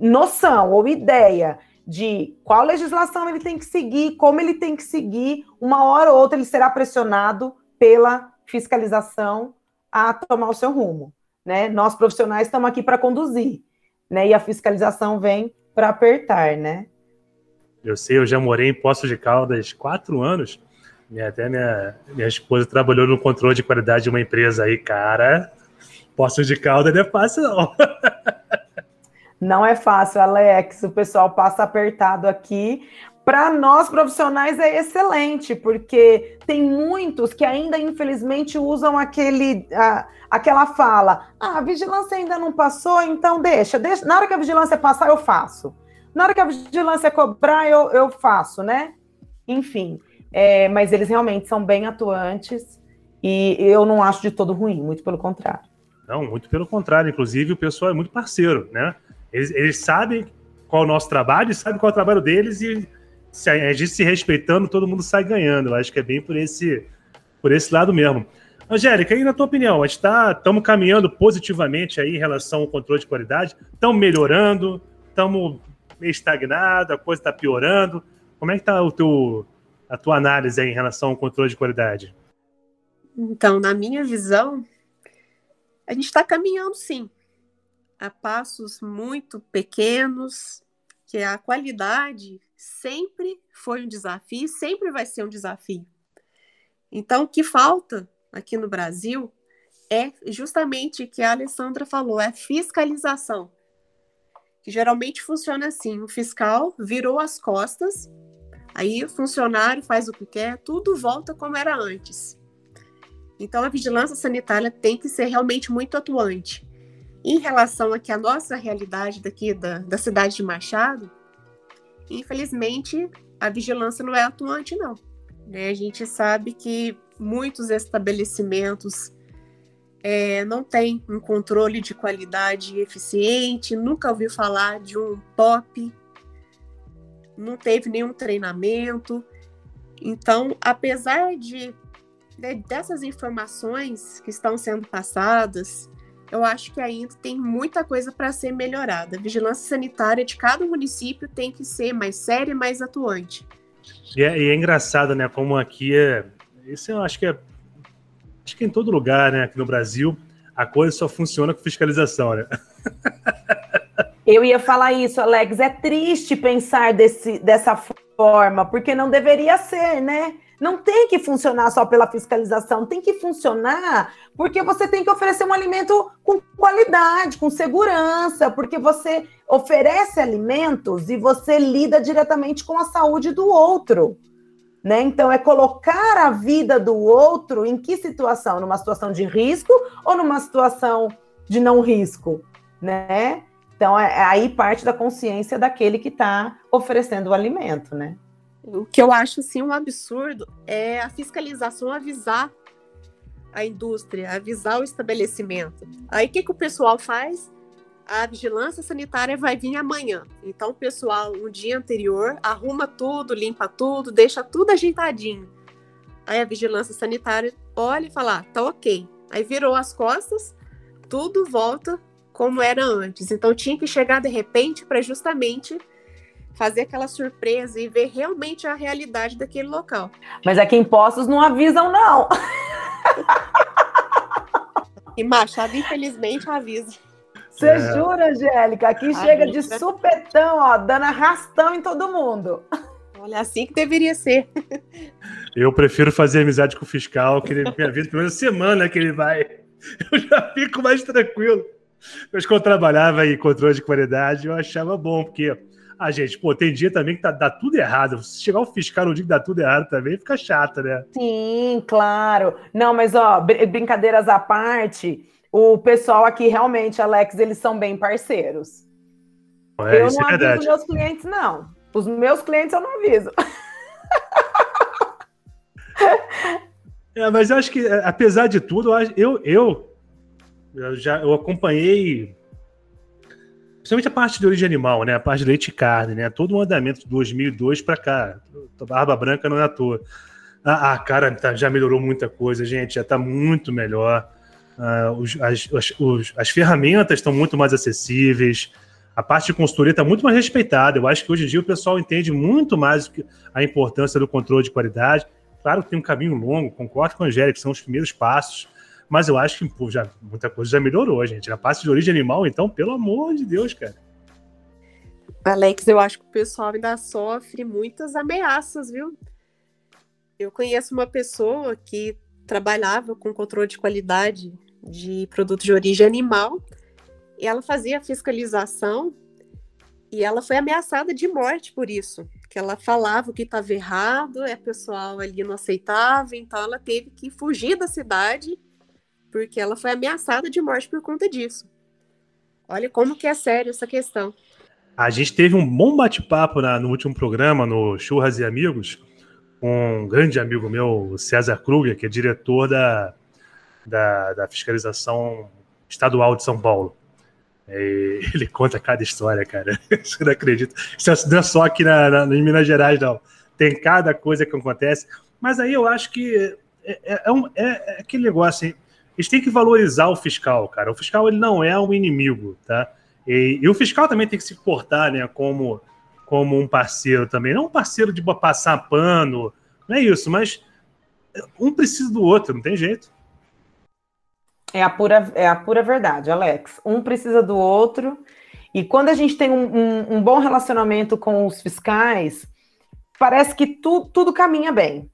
noção ou ideia de qual legislação ele tem que seguir, como ele tem que seguir, uma hora ou outra ele será pressionado pela fiscalização a tomar o seu rumo. Né? Nós profissionais estamos aqui para conduzir, né? E a fiscalização vem para apertar, né? Eu sei, eu já morei em Poços de Caldas quatro anos. Até minha, minha esposa trabalhou no controle de qualidade de uma empresa aí, cara. Poços de Caldas não é fácil, não. Não é fácil, Alex. O pessoal passa apertado aqui. Para nós profissionais é excelente, porque tem muitos que ainda, infelizmente, usam aquele, a, aquela fala: ah, a vigilância ainda não passou, então deixa, deixa. Na hora que a vigilância passar, eu faço. Na hora que a vigilância cobrar, eu, eu faço, né? Enfim, é, mas eles realmente são bem atuantes e eu não acho de todo ruim, muito pelo contrário. Não, muito pelo contrário. Inclusive, o pessoal é muito parceiro, né? Eles, eles sabem qual é o nosso trabalho, sabem qual é o trabalho deles e se a gente se respeitando, todo mundo sai ganhando. Eu acho que é bem por esse, por esse lado mesmo. Angélica, e na tua opinião, a gente está estamos caminhando positivamente aí em relação ao controle de qualidade? Estamos melhorando? Estamos meio estagnado? A coisa está piorando? Como é que está a tua análise aí em relação ao controle de qualidade? Então, na minha visão, a gente está caminhando sim, a passos muito pequenos, que a qualidade sempre foi um desafio, sempre vai ser um desafio. Então, o que falta aqui no Brasil é justamente o que a Alessandra falou, é fiscalização que geralmente funciona assim: o fiscal virou as costas, aí o funcionário faz o que quer, tudo volta como era antes. Então a vigilância sanitária tem que ser realmente muito atuante. Em relação aqui à nossa realidade daqui da, da cidade de Machado, infelizmente a vigilância não é atuante, não. Né? A gente sabe que muitos estabelecimentos é, não tem um controle de qualidade eficiente, nunca ouviu falar de um POP, não teve nenhum treinamento. Então, apesar de, de dessas informações que estão sendo passadas, eu acho que ainda tem muita coisa para ser melhorada. A vigilância sanitária de cada município tem que ser mais séria e mais atuante. E é, e é engraçado, né? Como aqui é. Isso eu acho que é acho que em todo lugar, né, aqui no Brasil, a coisa só funciona com fiscalização, né? Eu ia falar isso, Alex. É triste pensar desse, dessa forma, porque não deveria ser, né? Não tem que funcionar só pela fiscalização, tem que funcionar porque você tem que oferecer um alimento com qualidade, com segurança, porque você oferece alimentos e você lida diretamente com a saúde do outro. Né? Então, é colocar a vida do outro em que situação? Numa situação de risco ou numa situação de não risco? Né? Então, é, é aí parte da consciência daquele que está oferecendo o alimento. Né? O que eu acho assim, um absurdo é a fiscalização avisar a indústria, avisar o estabelecimento. Aí o que, que o pessoal faz? a vigilância sanitária vai vir amanhã. Então, o pessoal, no dia anterior, arruma tudo, limpa tudo, deixa tudo ajeitadinho. Aí a vigilância sanitária olha e fala: ah, tá ok. Aí virou as costas, tudo volta como era antes. Então, tinha que chegar de repente para justamente fazer aquela surpresa e ver realmente a realidade daquele local. Mas aqui em Poços não avisam, não. E Machado, infelizmente, avisa. Você é. jura, Angélica? Aqui chega de supetão, ó, dando arrastão em todo mundo. Olha, assim que deveria ser. Eu prefiro fazer amizade com o fiscal, que ele me avisa pelo menos semana que ele vai. Eu já fico mais tranquilo. Mas quando eu trabalhava em controle de qualidade, eu achava bom, porque ah, gente, pô, tem dia também que tá, dá tudo errado. Se chegar o fiscal no dia que dá tudo errado também, fica chato, né? Sim, claro. Não, mas ó, brincadeiras à parte, o pessoal aqui realmente, Alex, eles são bem parceiros. É, eu não é aviso meus clientes, não. Os meus clientes eu não aviso. É, mas eu acho que, apesar de tudo, eu, eu, eu já eu acompanhei principalmente a parte de origem animal, né? A parte de leite e carne, né? Todo o andamento de 2002 para cá. A barba branca não é à toa. Ah, cara, tá, já melhorou muita coisa, gente. Já está muito melhor. Uh, os, as, os, as ferramentas estão muito mais acessíveis, a parte de consultoria está muito mais respeitada. Eu acho que hoje em dia o pessoal entende muito mais a importância do controle de qualidade. Claro que tem um caminho longo, concordo com a Angélica, são os primeiros passos, mas eu acho que pô, já, muita coisa já melhorou, gente. Na parte de origem animal, então, pelo amor de Deus, cara. Alex, eu acho que o pessoal ainda sofre muitas ameaças, viu? Eu conheço uma pessoa que trabalhava com controle de qualidade de produtos de origem animal e ela fazia fiscalização e ela foi ameaçada de morte por isso, que ela falava o que estava errado, a pessoal ali não aceitava, então ela teve que fugir da cidade porque ela foi ameaçada de morte por conta disso. Olha como que é sério essa questão. A gente teve um bom bate-papo no último programa, no Churras e Amigos, com um grande amigo meu, César Kruger, que é diretor da, da, da fiscalização estadual de São Paulo. E ele conta cada história, cara. Você não acredita. Isso não é só aqui na, na, em Minas Gerais, não. Tem cada coisa que acontece. Mas aí eu acho que é, é, é, um, é, é aquele negócio assim, a gente tem que valorizar o fiscal, cara. O fiscal ele não é um inimigo, tá? E, e, o fiscal também tem que se portar, né, como, como um parceiro também. Não um parceiro de passar pano, não é isso, mas um precisa do outro, não tem jeito. É a pura, é a pura verdade, Alex. Um precisa do outro. E quando a gente tem um, um, um bom relacionamento com os fiscais, parece que tu, tudo caminha bem.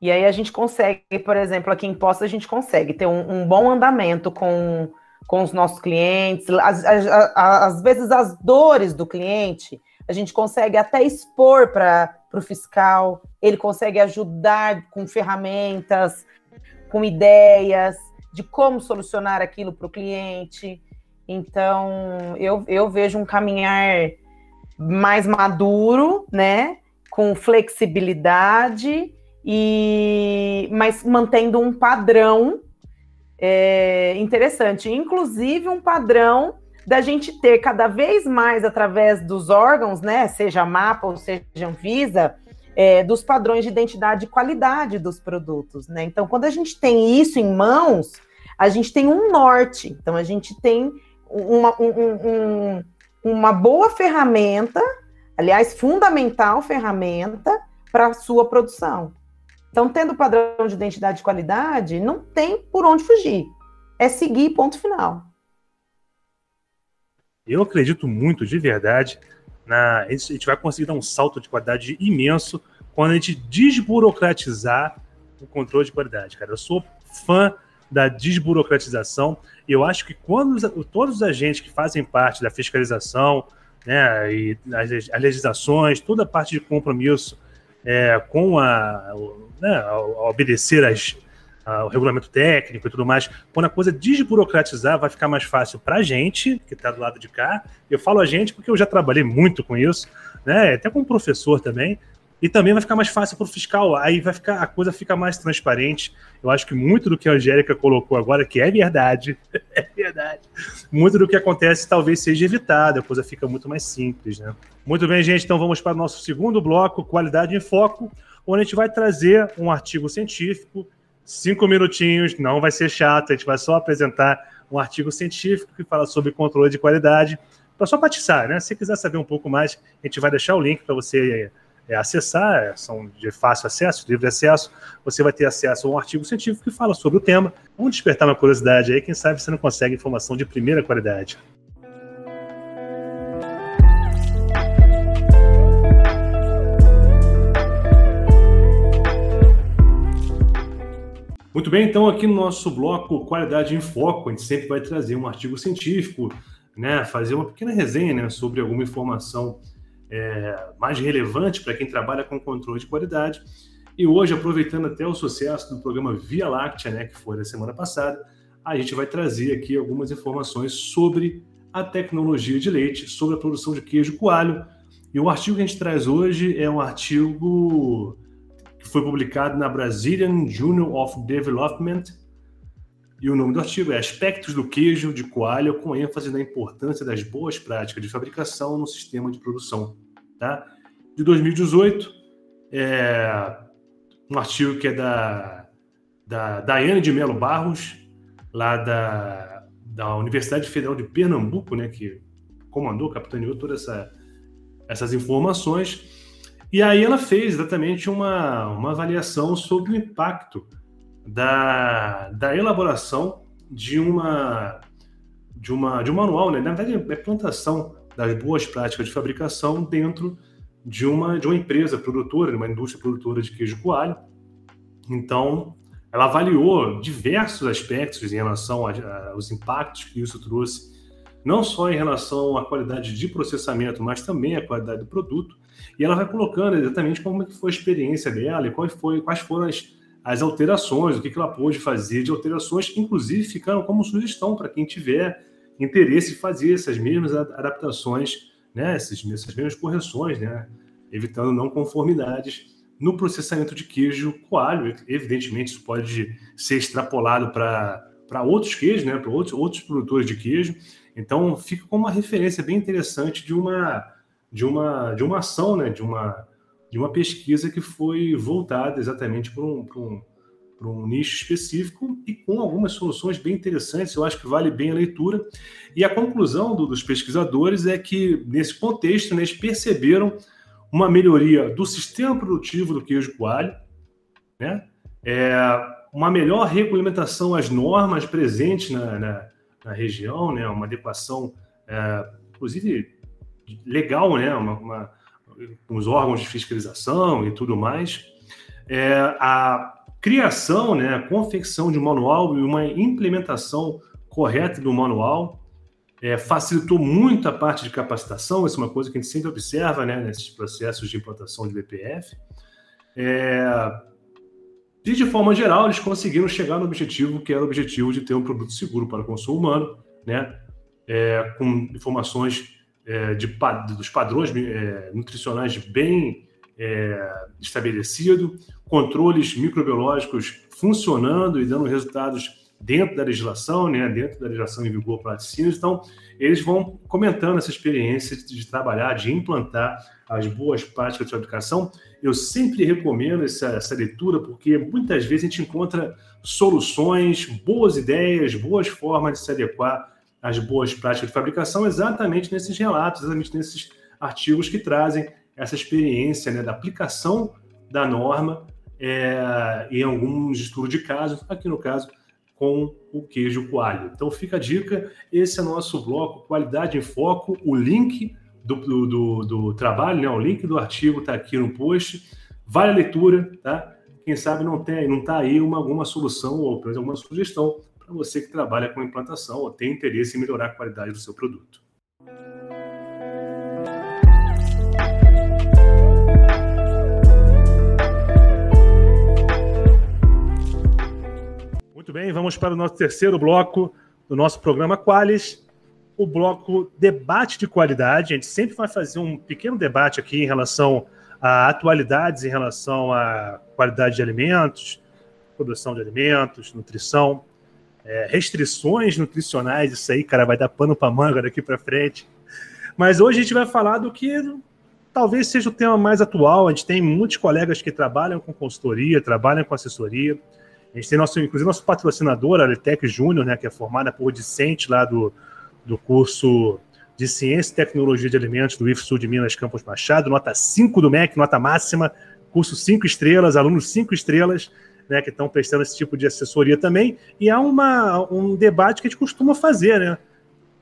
E aí a gente consegue, por exemplo, aqui em Poços, a gente consegue ter um, um bom andamento com, com os nossos clientes. Às, às, vezes as dores do cliente, a gente consegue até expor para o fiscal, ele consegue ajudar com ferramentas, com ideias de como solucionar aquilo para o cliente. Então, eu, eu vejo um caminhar mais maduro, né? Com flexibilidade e mas mantendo um padrão é, interessante, inclusive um padrão da gente ter cada vez mais através dos órgãos, né, seja MAPA ou seja Anvisa, é, dos padrões de identidade e qualidade dos produtos, né? Então, quando a gente tem isso em mãos, a gente tem um norte. Então, a gente tem uma, um, um, uma boa ferramenta, aliás, fundamental ferramenta para a sua produção. Então, tendo padrão de identidade e qualidade, não tem por onde fugir. É seguir, ponto final. Eu acredito muito, de verdade, na, a gente vai conseguir dar um salto de qualidade imenso quando a gente desburocratizar o controle de qualidade, cara. Eu sou fã da desburocratização e eu acho que quando os, todos os agentes que fazem parte da fiscalização, né, e as, as legislações, toda a parte de compromisso é, com a, né, a obedecer as, a, o regulamento técnico e tudo mais, quando a coisa desburocratizar, vai ficar mais fácil para a gente, que está do lado de cá. Eu falo a gente porque eu já trabalhei muito com isso, né, até como professor também. E também vai ficar mais fácil para o fiscal, aí vai ficar a coisa fica mais transparente. Eu acho que muito do que a Angélica colocou agora, que é verdade, é verdade, muito do que acontece talvez seja evitado, a coisa fica muito mais simples, né? Muito bem, gente, então vamos para o nosso segundo bloco, Qualidade em Foco, onde a gente vai trazer um artigo científico, cinco minutinhos, não vai ser chato, a gente vai só apresentar um artigo científico que fala sobre controle de qualidade, para só batizar, né? Se quiser saber um pouco mais, a gente vai deixar o link para você é, acessar, é, são de fácil acesso, livre acesso, você vai ter acesso a um artigo científico que fala sobre o tema. Vamos despertar uma curiosidade aí, quem sabe você não consegue informação de primeira qualidade. Muito bem, então aqui no nosso bloco Qualidade em Foco, a gente sempre vai trazer um artigo científico, né, fazer uma pequena resenha né, sobre alguma informação é, mais relevante para quem trabalha com controle de qualidade. E hoje, aproveitando até o sucesso do programa Via Láctea, né, que foi na semana passada, a gente vai trazer aqui algumas informações sobre a tecnologia de leite, sobre a produção de queijo coalho. E o artigo que a gente traz hoje é um artigo que foi publicado na Brazilian Journal of Development. E o nome do artigo é Aspectos do queijo de coalho com ênfase na importância das boas práticas de fabricação no sistema de produção tá? de 2018. É um artigo que é da, da Daiane de Melo Barros, lá da, da Universidade Federal de Pernambuco, né, que comandou, capitaneou todas essa, essas informações. E aí ela fez exatamente uma, uma avaliação sobre o impacto da, da elaboração de uma de uma de um manual, né? Na verdade é plantação das boas práticas de fabricação dentro de uma, de uma empresa produtora, de uma indústria produtora de queijo coalho. Então, ela avaliou diversos aspectos em relação aos impactos que isso trouxe, não só em relação à qualidade de processamento, mas também à qualidade do produto. E ela vai colocando exatamente como foi a experiência dela e quais, foi, quais foram as, as alterações, o que, ela pôde fazer de alterações, inclusive ficaram como sugestão para quem tiver interesse em fazer essas mesmas adaptações, né, essas, essas mesmas correções, né, evitando não conformidades no processamento de queijo coalho. Evidentemente, isso pode ser extrapolado para outros queijos, né, para outros, outros produtores de queijo. Então, fica como uma referência bem interessante de uma, de uma, de uma ação, né, de, uma, de uma pesquisa que foi voltada exatamente para um, um, um nicho específico e com algumas soluções bem interessantes. Eu acho que vale bem a leitura. E a conclusão do, dos pesquisadores é que, nesse contexto, né, eles perceberam uma melhoria do sistema produtivo do queijo coalho, né? É, uma melhor regulamentação às normas presentes na, na, na região, né? uma adequação, é, inclusive, legal, né? Uma, uma, com os órgãos de fiscalização e tudo mais. É, a criação, né? a confecção de um manual e uma implementação correta do manual é, facilitou muito a parte de capacitação, isso é uma coisa que a gente sempre observa né, nesses processos de implantação de BPF. É, e, de forma geral, eles conseguiram chegar no objetivo, que era o objetivo de ter um produto seguro para o consumo humano, né, é, com informações é, de, dos padrões é, nutricionais bem é, estabelecido, controles microbiológicos funcionando e dando resultados dentro da legislação, né, dentro da legislação em vigor para laticínios. Então, eles vão comentando essa experiência de trabalhar, de implantar as boas práticas de fabricação. Eu sempre recomendo essa, essa leitura, porque muitas vezes a gente encontra soluções, boas ideias, boas formas de se adequar às boas práticas de fabricação, exatamente nesses relatos, exatamente nesses artigos que trazem essa experiência né, da aplicação da norma é, em alguns estudos de caso, aqui no caso, com o queijo coalho. Então fica a dica, esse é nosso bloco Qualidade em Foco, o link do, do, do trabalho, né? o link do artigo está aqui no post, vale a leitura, tá? Quem sabe não tem, não está aí uma, alguma solução ou alguma sugestão para você que trabalha com implantação ou tem interesse em melhorar a qualidade do seu produto. Muito bem, vamos para o nosso terceiro bloco do nosso programa Qualis, o bloco debate de qualidade. A gente sempre vai fazer um pequeno debate aqui em relação a atualidades, em relação à qualidade de alimentos, produção de alimentos, nutrição, é, restrições nutricionais. Isso aí, cara, vai dar pano para manga daqui para frente. Mas hoje a gente vai falar do que talvez seja o tema mais atual. A gente tem muitos colegas que trabalham com consultoria, trabalham com assessoria a gente tem nosso, inclusive nosso patrocinador, a Letec Júnior, né, que é formada por discente lá do, do curso de Ciência e Tecnologia de Alimentos do IFSU de Minas Campos Machado, nota 5 do MEC, nota máxima, curso 5 estrelas, alunos 5 estrelas, né, que estão prestando esse tipo de assessoria também. E há uma, um debate que a gente costuma fazer, né?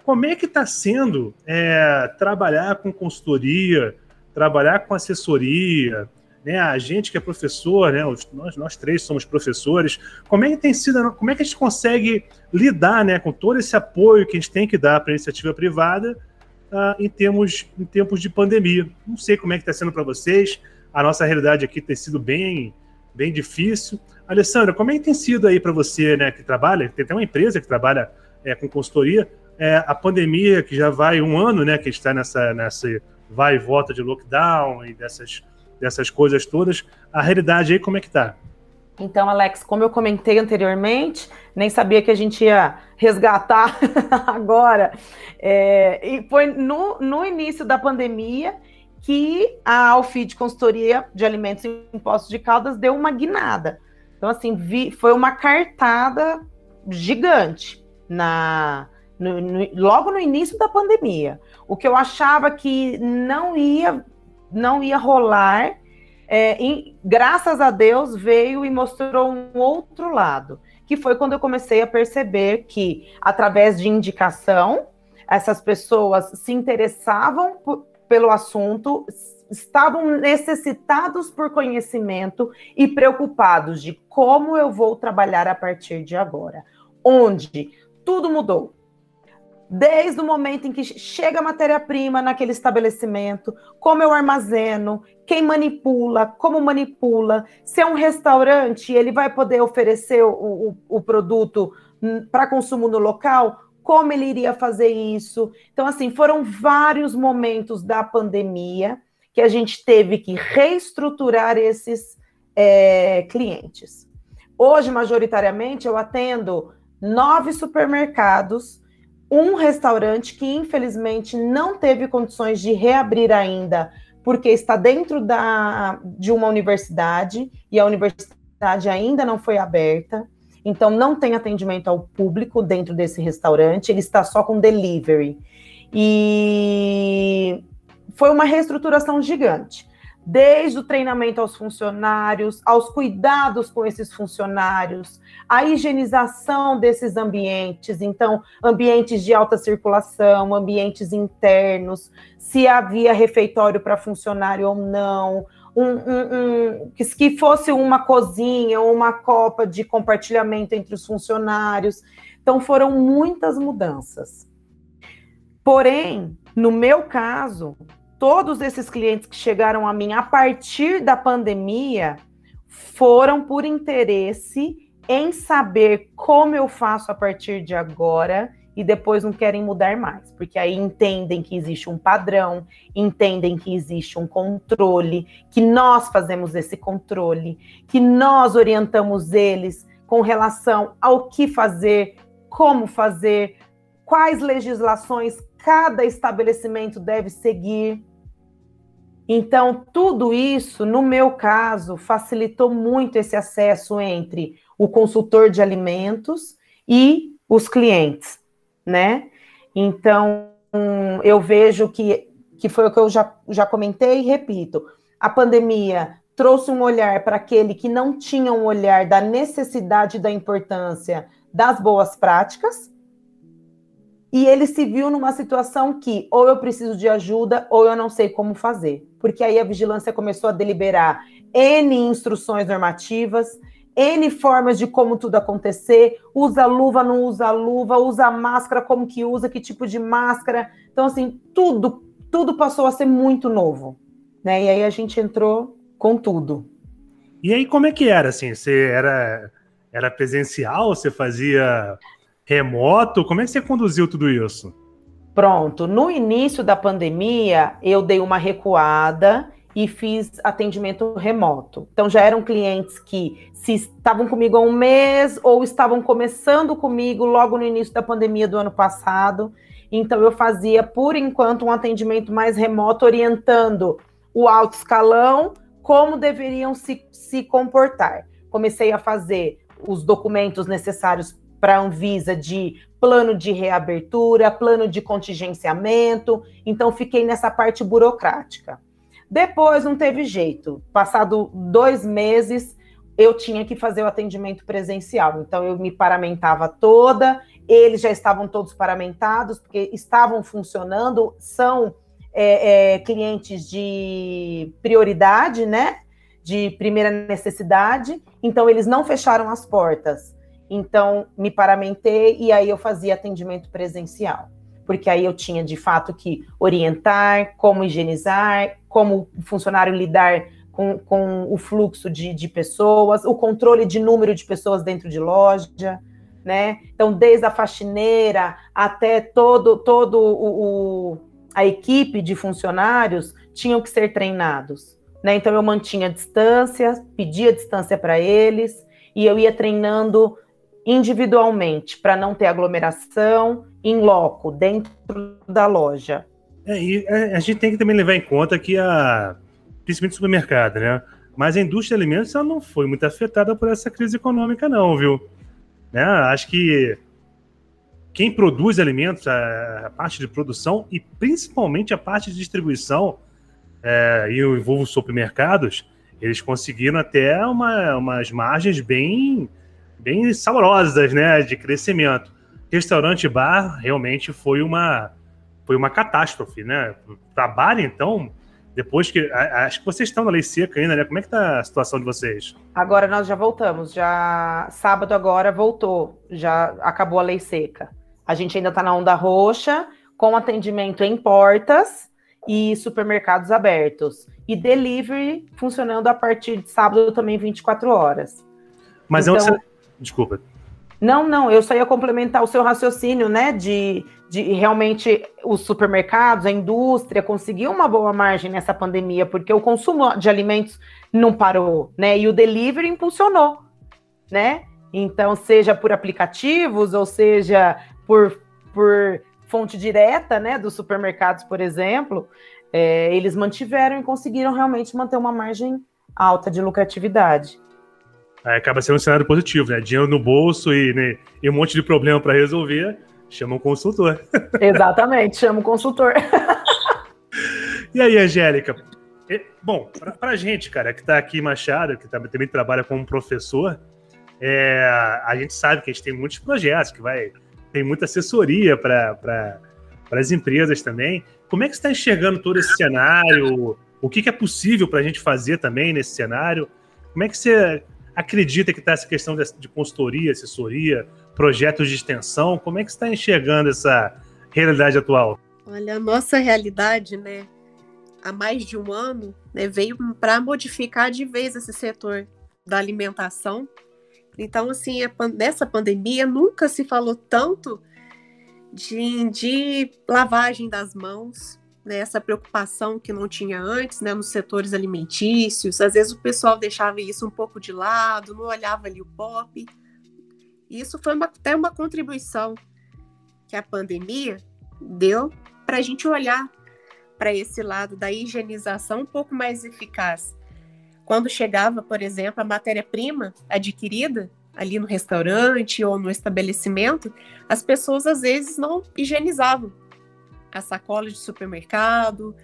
Como é que está sendo é, trabalhar com consultoria, trabalhar com assessoria, né, a gente que é professor, né, nós, nós três somos professores, como é que tem sido, como é que a gente consegue lidar né, com todo esse apoio que a gente tem que dar para a iniciativa privada uh, em, termos, em tempos de pandemia? Não sei como é que está sendo para vocês, a nossa realidade aqui tem sido bem, bem difícil. Alessandra, como é que tem sido aí para você, né, que trabalha, tem até uma empresa que trabalha é, com consultoria, é, a pandemia que já vai um ano, né, que está nessa, nessa vai e volta de lockdown e dessas dessas coisas todas. A realidade aí, como é que tá? Então, Alex, como eu comentei anteriormente, nem sabia que a gente ia resgatar agora. É, e foi no, no início da pandemia que a Alfid Consultoria de Alimentos e Impostos de Caldas deu uma guinada. Então, assim, vi, foi uma cartada gigante na, no, no, logo no início da pandemia. O que eu achava que não ia não ia rolar. É, e, graças a Deus veio e mostrou um outro lado, que foi quando eu comecei a perceber que, através de indicação, essas pessoas se interessavam por, pelo assunto, estavam necessitados por conhecimento e preocupados de como eu vou trabalhar a partir de agora. Onde tudo mudou. Desde o momento em que chega a matéria-prima naquele estabelecimento, como eu armazeno, quem manipula, como manipula, se é um restaurante, ele vai poder oferecer o, o, o produto hum, para consumo no local, como ele iria fazer isso. Então, assim, foram vários momentos da pandemia que a gente teve que reestruturar esses é, clientes. Hoje, majoritariamente, eu atendo nove supermercados, um restaurante que, infelizmente, não teve condições de reabrir ainda, porque está dentro da, de uma universidade e a universidade ainda não foi aberta. Então, não tem atendimento ao público dentro desse restaurante, ele está só com delivery. E foi uma reestruturação gigante. Desde o treinamento aos funcionários, aos cuidados com esses funcionários, a higienização desses ambientes, então, ambientes de alta circulação, ambientes internos, se havia refeitório para funcionário ou não, um, um, um, que fosse uma cozinha ou uma copa de compartilhamento entre os funcionários. Então, foram muitas mudanças. Porém, no meu caso, todos esses clientes que chegaram a mim a partir da pandemia foram por interesse em saber como eu faço a partir de agora e depois não querem mudar mais, porque aí entendem que existe um padrão, entendem que existe um controle, que nós fazemos esse controle, que nós orientamos eles com relação ao que fazer, como fazer, quais legislações cada estabelecimento deve seguir. Então, tudo isso, no meu caso, facilitou muito esse acesso entre o consultor de alimentos e os clientes, né? Então, eu vejo que, que foi o que eu já, já comentei e repito: a pandemia trouxe um olhar para aquele que não tinha um olhar da necessidade da importância das boas práticas, e ele se viu numa situação que ou eu preciso de ajuda ou eu não sei como fazer. Porque aí a vigilância começou a deliberar N instruções normativas, N formas de como tudo acontecer, usa luva, não usa luva, usa máscara, como que usa, que tipo de máscara. Então, assim, tudo, tudo passou a ser muito novo. Né? E aí a gente entrou com tudo. E aí, como é que era, assim? Você era, era presencial? Você fazia remoto? Como é que você conduziu tudo isso? Pronto. No início da pandemia, eu dei uma recuada e fiz atendimento remoto. Então já eram clientes que se estavam comigo há um mês ou estavam começando comigo logo no início da pandemia do ano passado. Então eu fazia por enquanto um atendimento mais remoto orientando o alto escalão como deveriam se, se comportar. Comecei a fazer os documentos necessários para a Anvisa de plano de reabertura, plano de contingenciamento, então fiquei nessa parte burocrática. Depois não teve jeito, passado dois meses, eu tinha que fazer o atendimento presencial, então eu me paramentava toda, eles já estavam todos paramentados, porque estavam funcionando, são é, é, clientes de prioridade, né? De primeira necessidade, então eles não fecharam as portas. Então, me paramentei e aí eu fazia atendimento presencial, porque aí eu tinha de fato que orientar como higienizar, como o funcionário lidar com, com o fluxo de, de pessoas, o controle de número de pessoas dentro de loja, né? Então, desde a faxineira até todo, todo o, o a equipe de funcionários tinham que ser treinados. Né? Então, eu mantinha distância, pedia distância para eles, e eu ia treinando individualmente, para não ter aglomeração, em loco, dentro da loja. É, e é, a gente tem que também levar em conta que a. Principalmente o supermercado, né? Mas a indústria de alimentos ela não foi muito afetada por essa crise econômica, não, viu? Né? Acho que quem produz alimentos, a parte de produção e principalmente a parte de distribuição, é, e eu envolvo supermercados, eles conseguiram até uma, umas margens bem bem saborosas, né, de crescimento. Restaurante bar realmente foi uma foi uma catástrofe, né? Trabalho, então, depois que. Acho que vocês estão na lei seca ainda, né? Como é que tá a situação de vocês? Agora nós já voltamos. Já sábado agora voltou. Já acabou a lei seca. A gente ainda está na onda roxa, com atendimento em portas e supermercados abertos. E delivery funcionando a partir de sábado também 24 horas. Mas então, onde você... Desculpa. Não, não, eu só ia complementar o seu raciocínio, né? De, de realmente os supermercados, a indústria conseguiu uma boa margem nessa pandemia, porque o consumo de alimentos não parou, né? E o delivery impulsionou, né? Então, seja por aplicativos, ou seja por, por fonte direta, né? Dos supermercados, por exemplo, é, eles mantiveram e conseguiram realmente manter uma margem alta de lucratividade. Acaba sendo um cenário positivo, né? Dinheiro no bolso e, né, e um monte de problema para resolver, chama um consultor. Exatamente, chama um consultor. e aí, Angélica? Bom, para a gente, cara, que está aqui em Machado, que também trabalha como professor, é, a gente sabe que a gente tem muitos projetos, que vai tem muita assessoria para as empresas também. Como é que você está enxergando todo esse cenário? O que, que é possível para a gente fazer também nesse cenário? Como é que você acredita que está essa questão de, de, consultoria, assessoria, projetos de extensão? Como é que você está enxergando essa realidade atual? Olha, a nossa realidade, né, há mais de um ano, né, veio para modificar de vez esse setor da alimentação. Então, assim, nessa pandemia nunca se falou tanto de, de lavagem das mãos, né, essa preocupação que não tinha antes, né, nos setores alimentícios. Às vezes o pessoal deixava isso um pouco de lado, não olhava ali o pop. E isso foi uma, até uma contribuição que a pandemia deu para a gente olhar para esse lado da higienização um pouco mais eficaz. Quando chegava, por exemplo, a matéria-prima adquirida ali no restaurante ou no estabelecimento, as pessoas às vezes não higienizavam a sacola de supermercado.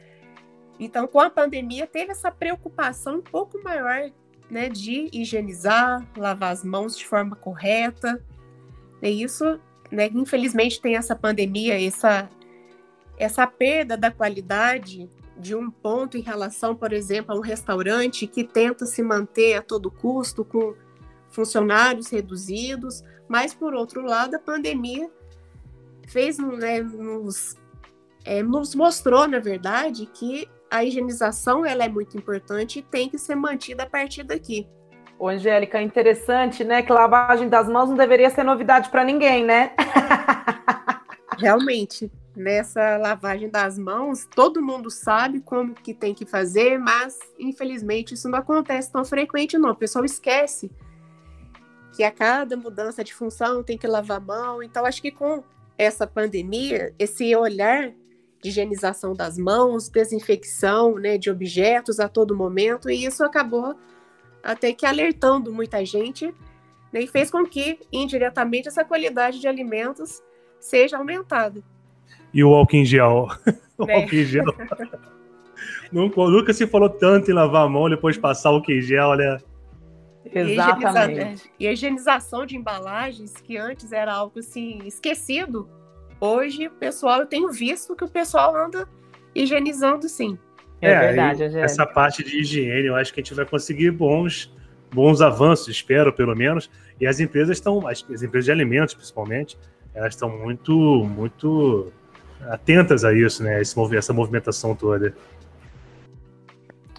Então, com a pandemia, teve essa preocupação um pouco maior né, de higienizar, lavar as mãos de forma correta. E isso, né, infelizmente, tem essa pandemia, essa, essa perda da qualidade de um ponto em relação, por exemplo, a um restaurante que tenta se manter a todo custo com funcionários reduzidos, mas por outro lado, a pandemia fez né, nos é, nos mostrou, na verdade, que a higienização ela é muito importante e tem que ser mantida a partir daqui. Ô, Angélica, interessante, né? Que lavagem das mãos não deveria ser novidade para ninguém, né? Realmente, nessa lavagem das mãos, todo mundo sabe como que tem que fazer, mas infelizmente isso não acontece tão frequente, não. O pessoal esquece que a cada mudança de função tem que lavar a mão. Então, acho que com essa pandemia, esse olhar de higienização das mãos, desinfecção né, de objetos a todo momento, e isso acabou até que alertando muita gente né, e fez com que, indiretamente, essa qualidade de alimentos seja aumentada. E o álcool em gel? o né? álcool em gel. nunca, nunca se falou tanto em lavar a mão depois de passar o álcool em gel, né? Exatamente. E a higienização de embalagens, que antes era algo assim esquecido, Hoje, o pessoal, eu tenho visto que o pessoal anda higienizando sim. É, é verdade, Essa parte de higiene, eu acho que a gente vai conseguir bons, bons avanços, espero pelo menos. E as empresas estão, as, as empresas de alimentos principalmente, elas estão muito, muito atentas a isso, né? Esse, essa movimentação toda.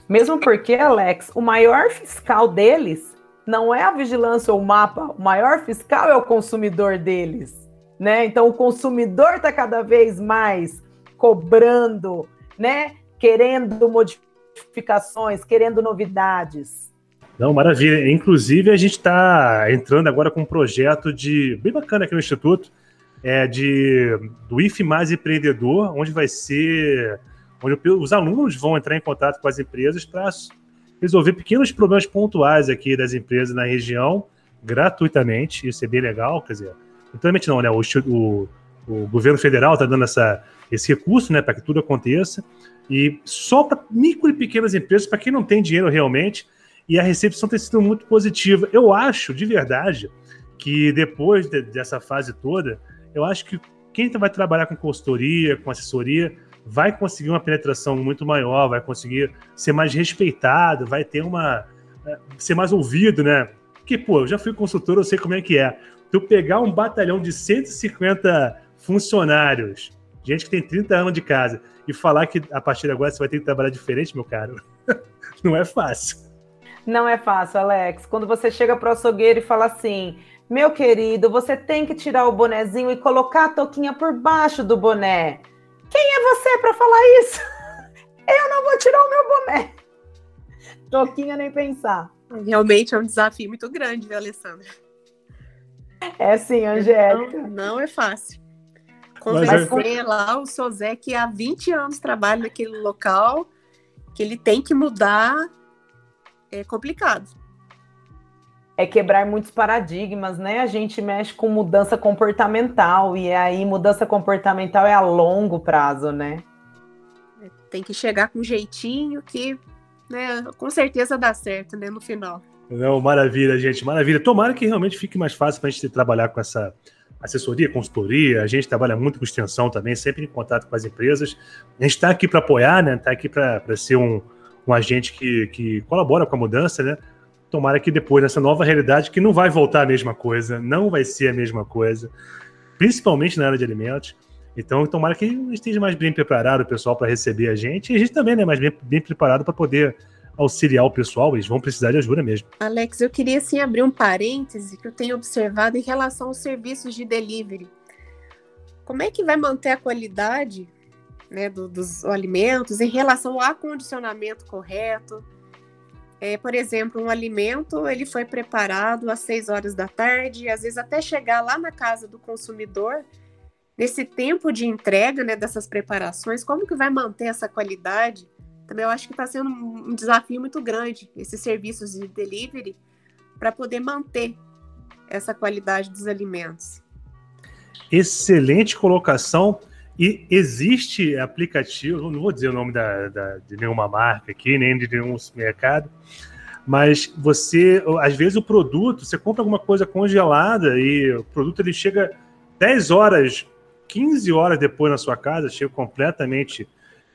Mesmo porque, Alex, o maior fiscal deles não é a vigilância ou o mapa, o maior fiscal é o consumidor deles né? Então o consumidor está cada vez mais cobrando, né? Querendo modificações, querendo novidades. Não, maravilha. Inclusive, a gente está entrando agora com um projeto de bem bacana aqui no Instituto, é de do IF Mais Empreendedor, onde vai ser onde os alunos vão entrar em contato com as empresas para resolver pequenos problemas pontuais aqui das empresas na região gratuitamente. Isso é bem legal, quer dizer, Literalmente não, né? O, o, o governo federal está dando essa, esse recurso, né, para que tudo aconteça. E só para micro e pequenas empresas, para quem não tem dinheiro realmente, e a recepção tem sido muito positiva. Eu acho, de verdade, que depois de, dessa fase toda, eu acho que quem vai trabalhar com consultoria, com assessoria, vai conseguir uma penetração muito maior, vai conseguir ser mais respeitado, vai ter uma. É, ser mais ouvido, né? Porque, pô, eu já fui consultor, eu sei como é que é. Tu pegar um batalhão de 150 funcionários, gente que tem 30 anos de casa, e falar que a partir de agora você vai ter que trabalhar diferente, meu caro, não é fácil. Não é fácil, Alex. Quando você chega para o açougueiro e fala assim: meu querido, você tem que tirar o bonezinho e colocar a touquinha por baixo do boné. Quem é você para falar isso? Eu não vou tirar o meu boné. Touquinha nem pensar. Realmente é um desafio muito grande, viu, Alessandra? É sim, Angélica. Não, não é fácil. Convencer é... lá o seu Zé que há 20 anos trabalha naquele local, que ele tem que mudar, é complicado é quebrar muitos paradigmas, né? A gente mexe com mudança comportamental e aí mudança comportamental é a longo prazo, né? É, tem que chegar com um jeitinho que, né, com certeza dá certo, né, no final. Não, maravilha, gente, maravilha. Tomara que realmente fique mais fácil para a gente trabalhar com essa assessoria, consultoria. A gente trabalha muito com extensão também, sempre em contato com as empresas. A gente está aqui para apoiar, né? Está aqui para ser um, um agente que, que colabora com a mudança, né? Tomara que depois, nessa nova realidade, que não vai voltar a mesma coisa, não vai ser a mesma coisa, principalmente na área de alimentos. Então, tomara que esteja mais bem preparado o pessoal para receber a gente e a gente também, né, mais bem, bem preparado para poder auxiliar o pessoal, eles vão precisar de ajuda mesmo. Alex, eu queria sim abrir um parêntese que eu tenho observado em relação aos serviços de delivery. Como é que vai manter a qualidade né, do, dos alimentos em relação ao acondicionamento correto, é, por exemplo, um alimento ele foi preparado às 6 horas da tarde, às vezes até chegar lá na casa do consumidor, nesse tempo de entrega né, dessas preparações, como que vai manter essa qualidade? Também eu acho que está sendo um desafio muito grande esses serviços de delivery para poder manter essa qualidade dos alimentos. Excelente colocação. E existe aplicativo, não vou dizer o nome da, da, de nenhuma marca aqui, nem de nenhum mercado, mas você, às vezes o produto, você compra alguma coisa congelada e o produto ele chega 10 horas, 15 horas depois na sua casa, chega completamente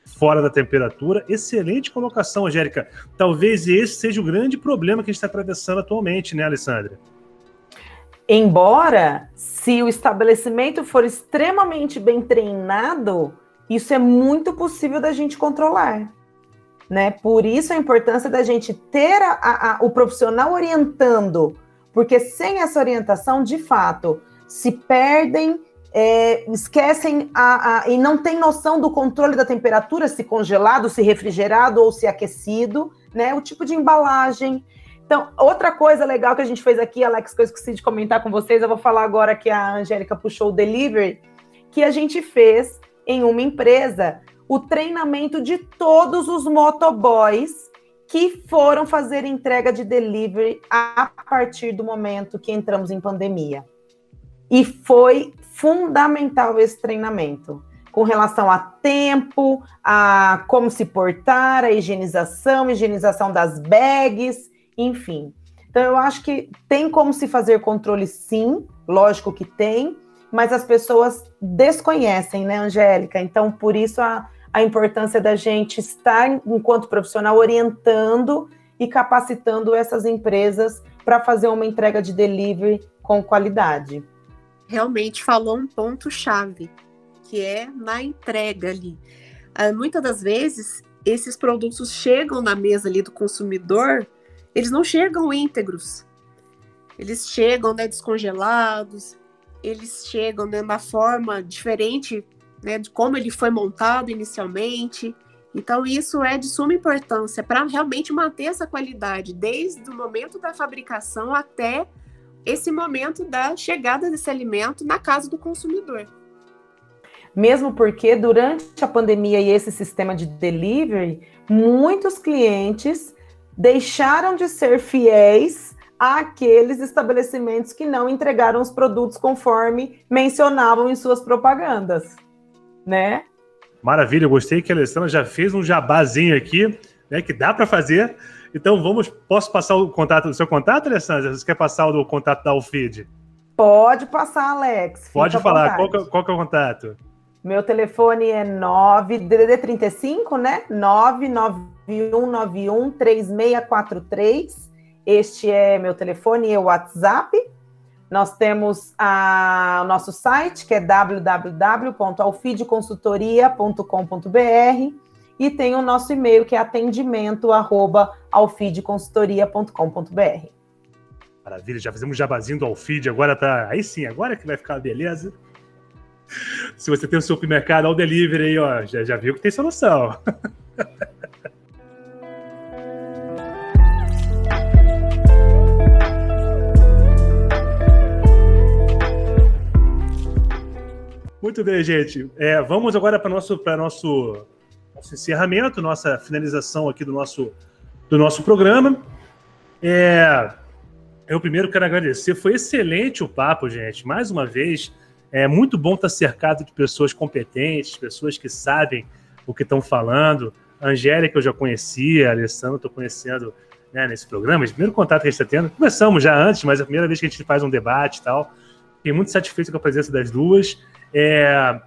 fora da temperatura. Excelente colocação, Angélica. Talvez esse seja o grande problema que a gente está atravessando atualmente, né, Alessandra? Embora, se o estabelecimento for extremamente bem treinado, isso é muito possível da gente controlar. Né? Por isso a importância da gente ter a, a, o profissional orientando, porque sem essa orientação, de fato, se perdem, é, esquecem a, e não tem noção do controle da temperatura, se congelado, se refrigerado ou se aquecido, né? O tipo de embalagem, então, outra coisa legal que a gente fez aqui, Alex, que eu esqueci de comentar com vocês, eu vou falar agora que a Angélica puxou o delivery, que a gente fez em uma empresa o treinamento de todos os motoboys que foram fazer entrega de delivery a partir do momento que entramos em pandemia. E foi fundamental esse treinamento com relação a tempo, a como se portar, a higienização, higienização das bags, enfim. Então, eu acho que tem como se fazer controle, sim, lógico que tem, mas as pessoas desconhecem, né, Angélica? Então, por isso a, a importância da gente estar, enquanto profissional, orientando e capacitando essas empresas para fazer uma entrega de delivery com qualidade. Realmente falou um ponto-chave, que é na entrega ali. Ah, muitas das vezes, esses produtos chegam na mesa ali do consumidor eles não chegam íntegros. Eles chegam né, descongelados, eles chegam né, na forma diferente né, de como ele foi montado inicialmente. Então, isso é de suma importância para realmente manter essa qualidade, desde o momento da fabricação até esse momento da chegada desse alimento na casa do consumidor. Mesmo porque, durante a pandemia e esse sistema de delivery, muitos clientes deixaram de ser fiéis àqueles estabelecimentos que não entregaram os produtos conforme mencionavam em suas propagandas, né? Maravilha, eu gostei que a Alessandra já fez um jabazinho aqui, né, que dá para fazer. Então vamos, posso passar o contato do seu contato, Alessandra? Você quer passar o do contato da Alfeed? Pode passar, Alex. Pode falar. Qual que, qual que é o contato? Meu telefone é 9 DDD35, né? 991913643. Este é meu telefone e o WhatsApp. Nós temos o nosso site, que é www.alfidconsultoria.com.br e tem o nosso e-mail, que é atendimento@alfidconsultoria.com.br. Maravilha, já fizemos jabazinho do Alfid, agora tá. Aí sim, agora que vai ficar beleza. Se você tem o seu supermercado ao delivery aí, ó, já, já viu que tem solução. Muito bem, gente. É, vamos agora para nosso para nosso, nosso encerramento, nossa finalização aqui do nosso do nosso programa. É, eu primeiro quero agradecer. Foi excelente o papo, gente. Mais uma vez, é muito bom estar cercado de pessoas competentes, pessoas que sabem o que estão falando. A Angélica eu já conhecia, a Alessandra estou conhecendo né, nesse programa. Primeiro contato que a gente está tendo. Começamos já antes, mas é a primeira vez que a gente faz um debate e tal. Fiquei muito satisfeito com a presença das duas. É...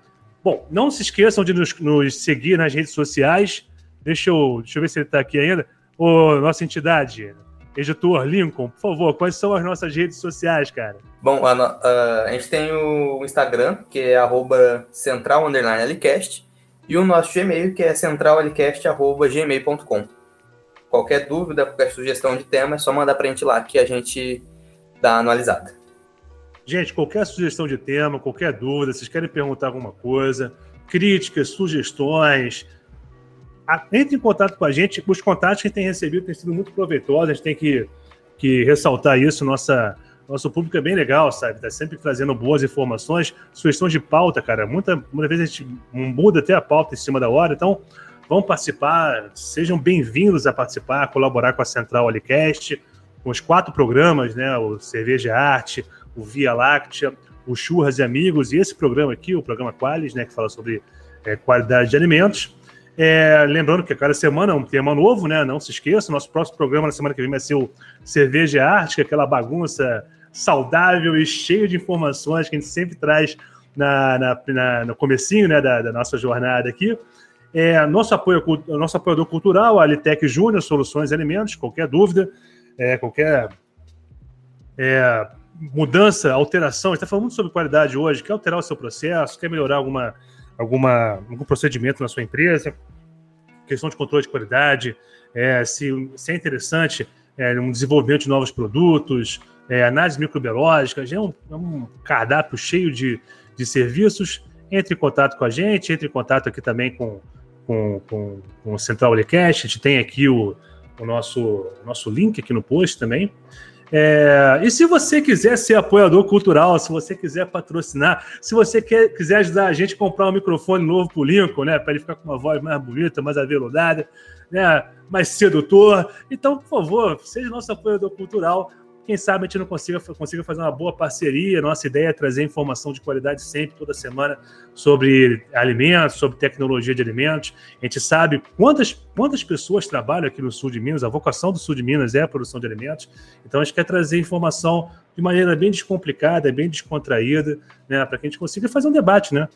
Bom, não se esqueçam de nos, nos, seguir nas redes sociais. Deixa eu, deixa eu ver se ele está aqui ainda. Ô, nossa entidade, Editor Lincoln, por favor, quais são as nossas redes sociais, cara? Bom, a, a, a gente tem o Instagram, que é arroba central e o nosso Gmail, que é centralalcast.gmail.com. Qualquer dúvida, qualquer sugestão de tema, é só mandar pra gente lá, que a gente dá analisada. Gente, qualquer sugestão de tema, qualquer dúvida, vocês querem perguntar alguma coisa, críticas, sugestões, entre em contato com a gente. Os contatos que a gente tem recebido têm sido muito proveitosos, a gente tem que, que ressaltar isso. Nossa, nosso público é bem legal, sabe? Tá sempre trazendo boas informações, sugestões de pauta, cara. Muita, muita vez a gente muda até a pauta em cima da hora, então vão participar, sejam bem-vindos a participar, a colaborar com a Central Alicast, com os quatro programas, né? O Cerveja Arte, o Via Láctea, o Churras e Amigos, e esse programa aqui, o programa Qualis, né? Que fala sobre é, qualidade de alimentos. É, lembrando que cada semana é um tema novo, né? Não se esqueça, nosso próximo programa na semana que vem vai ser o Cerveja Arte, aquela bagunça saudável e cheia de informações que a gente sempre traz na, na, na no comecinho né, da, da, nossa jornada aqui. É, nosso, apoio, nosso apoiador cultural, a Alitec Júnior, Soluções e Alimentos, qualquer dúvida, é, qualquer é, mudança, alteração, a gente está falando muito sobre qualidade hoje, quer alterar o seu processo, quer melhorar alguma alguma, algum procedimento na sua empresa, questão de controle de qualidade, é, se, se é interessante é, um desenvolvimento de novos produtos, é, análise microbiológica, já é um, é um cardápio cheio de, de serviços. Entre em contato com a gente, entre em contato aqui também com, com, com, com o Central Olecast, a gente tem aqui o, o nosso, nosso link aqui no post também. É, e se você quiser ser apoiador cultural, se você quiser patrocinar, se você quer, quiser ajudar a gente a comprar um microfone novo para o Lincoln, né, para ele ficar com uma voz mais bonita, mais aveludada, né, mais sedutor, então, por favor, seja nosso apoiador cultural. Quem sabe a gente não consiga, consiga fazer uma boa parceria. Nossa ideia é trazer informação de qualidade sempre, toda semana, sobre alimentos, sobre tecnologia de alimentos. A gente sabe quantas, quantas pessoas trabalham aqui no sul de Minas, a vocação do sul de Minas é a produção de alimentos. Então a gente quer trazer informação de maneira bem descomplicada, bem descontraída, né, para que a gente consiga fazer um debate, né?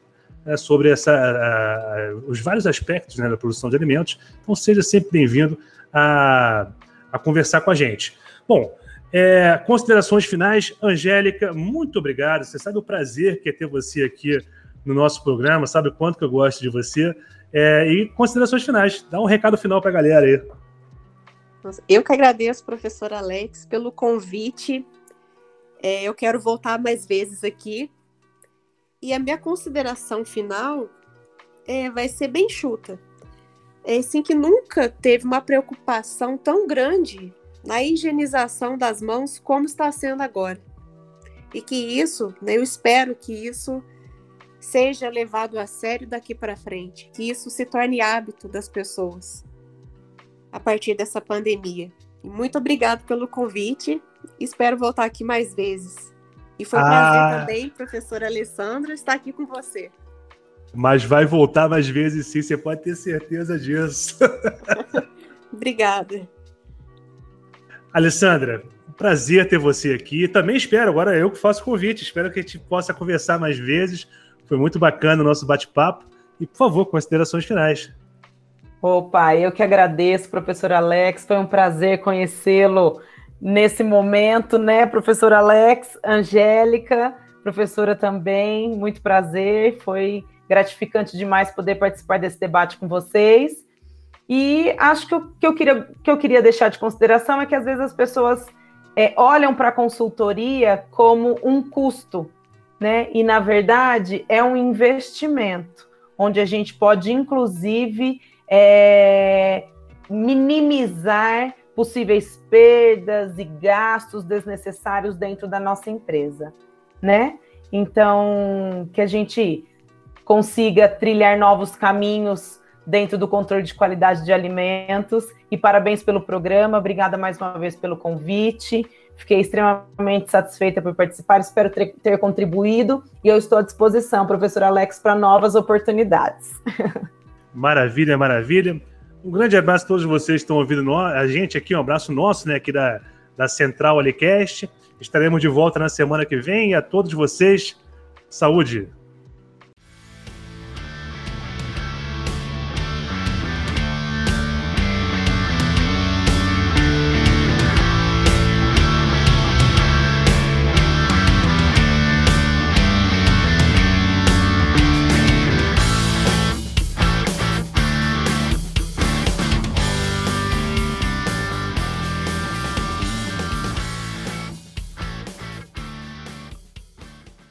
É, sobre essa, a, os vários aspectos né, da produção de alimentos. Então, seja sempre bem-vindo a, a conversar com a gente. Bom, é, considerações finais, Angélica, muito obrigado. Você sabe o prazer que é ter você aqui no nosso programa, sabe o quanto que eu gosto de você. É, e considerações finais, dá um recado final para a galera aí. Eu que agradeço, professor Alex, pelo convite. É, eu quero voltar mais vezes aqui. E a minha consideração final é, vai ser bem chuta. É assim que nunca teve uma preocupação tão grande na higienização das mãos como está sendo agora. E que isso, né, eu espero que isso seja levado a sério daqui para frente, que isso se torne hábito das pessoas a partir dessa pandemia. E muito obrigado pelo convite, espero voltar aqui mais vezes. E foi um ah. prazer também, professora Alessandra, estar aqui com você. Mas vai voltar mais vezes sim, você pode ter certeza disso. Obrigada. Alessandra, prazer ter você aqui. Também espero, agora eu que faço o convite, espero que a gente possa conversar mais vezes. Foi muito bacana o nosso bate-papo. E, por favor, considerações finais. Opa, eu que agradeço, professor Alex. Foi um prazer conhecê-lo nesse momento, né, professor Alex, Angélica, professora também, muito prazer. Foi gratificante demais poder participar desse debate com vocês. E acho que o que eu queria, que eu queria deixar de consideração é que às vezes as pessoas é, olham para a consultoria como um custo, né? E na verdade é um investimento, onde a gente pode, inclusive, é, minimizar possíveis perdas e gastos desnecessários dentro da nossa empresa, né? Então, que a gente consiga trilhar novos caminhos dentro do controle de qualidade de alimentos. E parabéns pelo programa, obrigada mais uma vez pelo convite. Fiquei extremamente satisfeita por participar, espero ter, ter contribuído e eu estou à disposição, professor Alex, para novas oportunidades. Maravilha, maravilha. Um grande abraço a todos vocês que estão ouvindo a gente aqui, um abraço nosso, né, aqui da, da Central Alicast. Estaremos de volta na semana que vem e a todos vocês, saúde!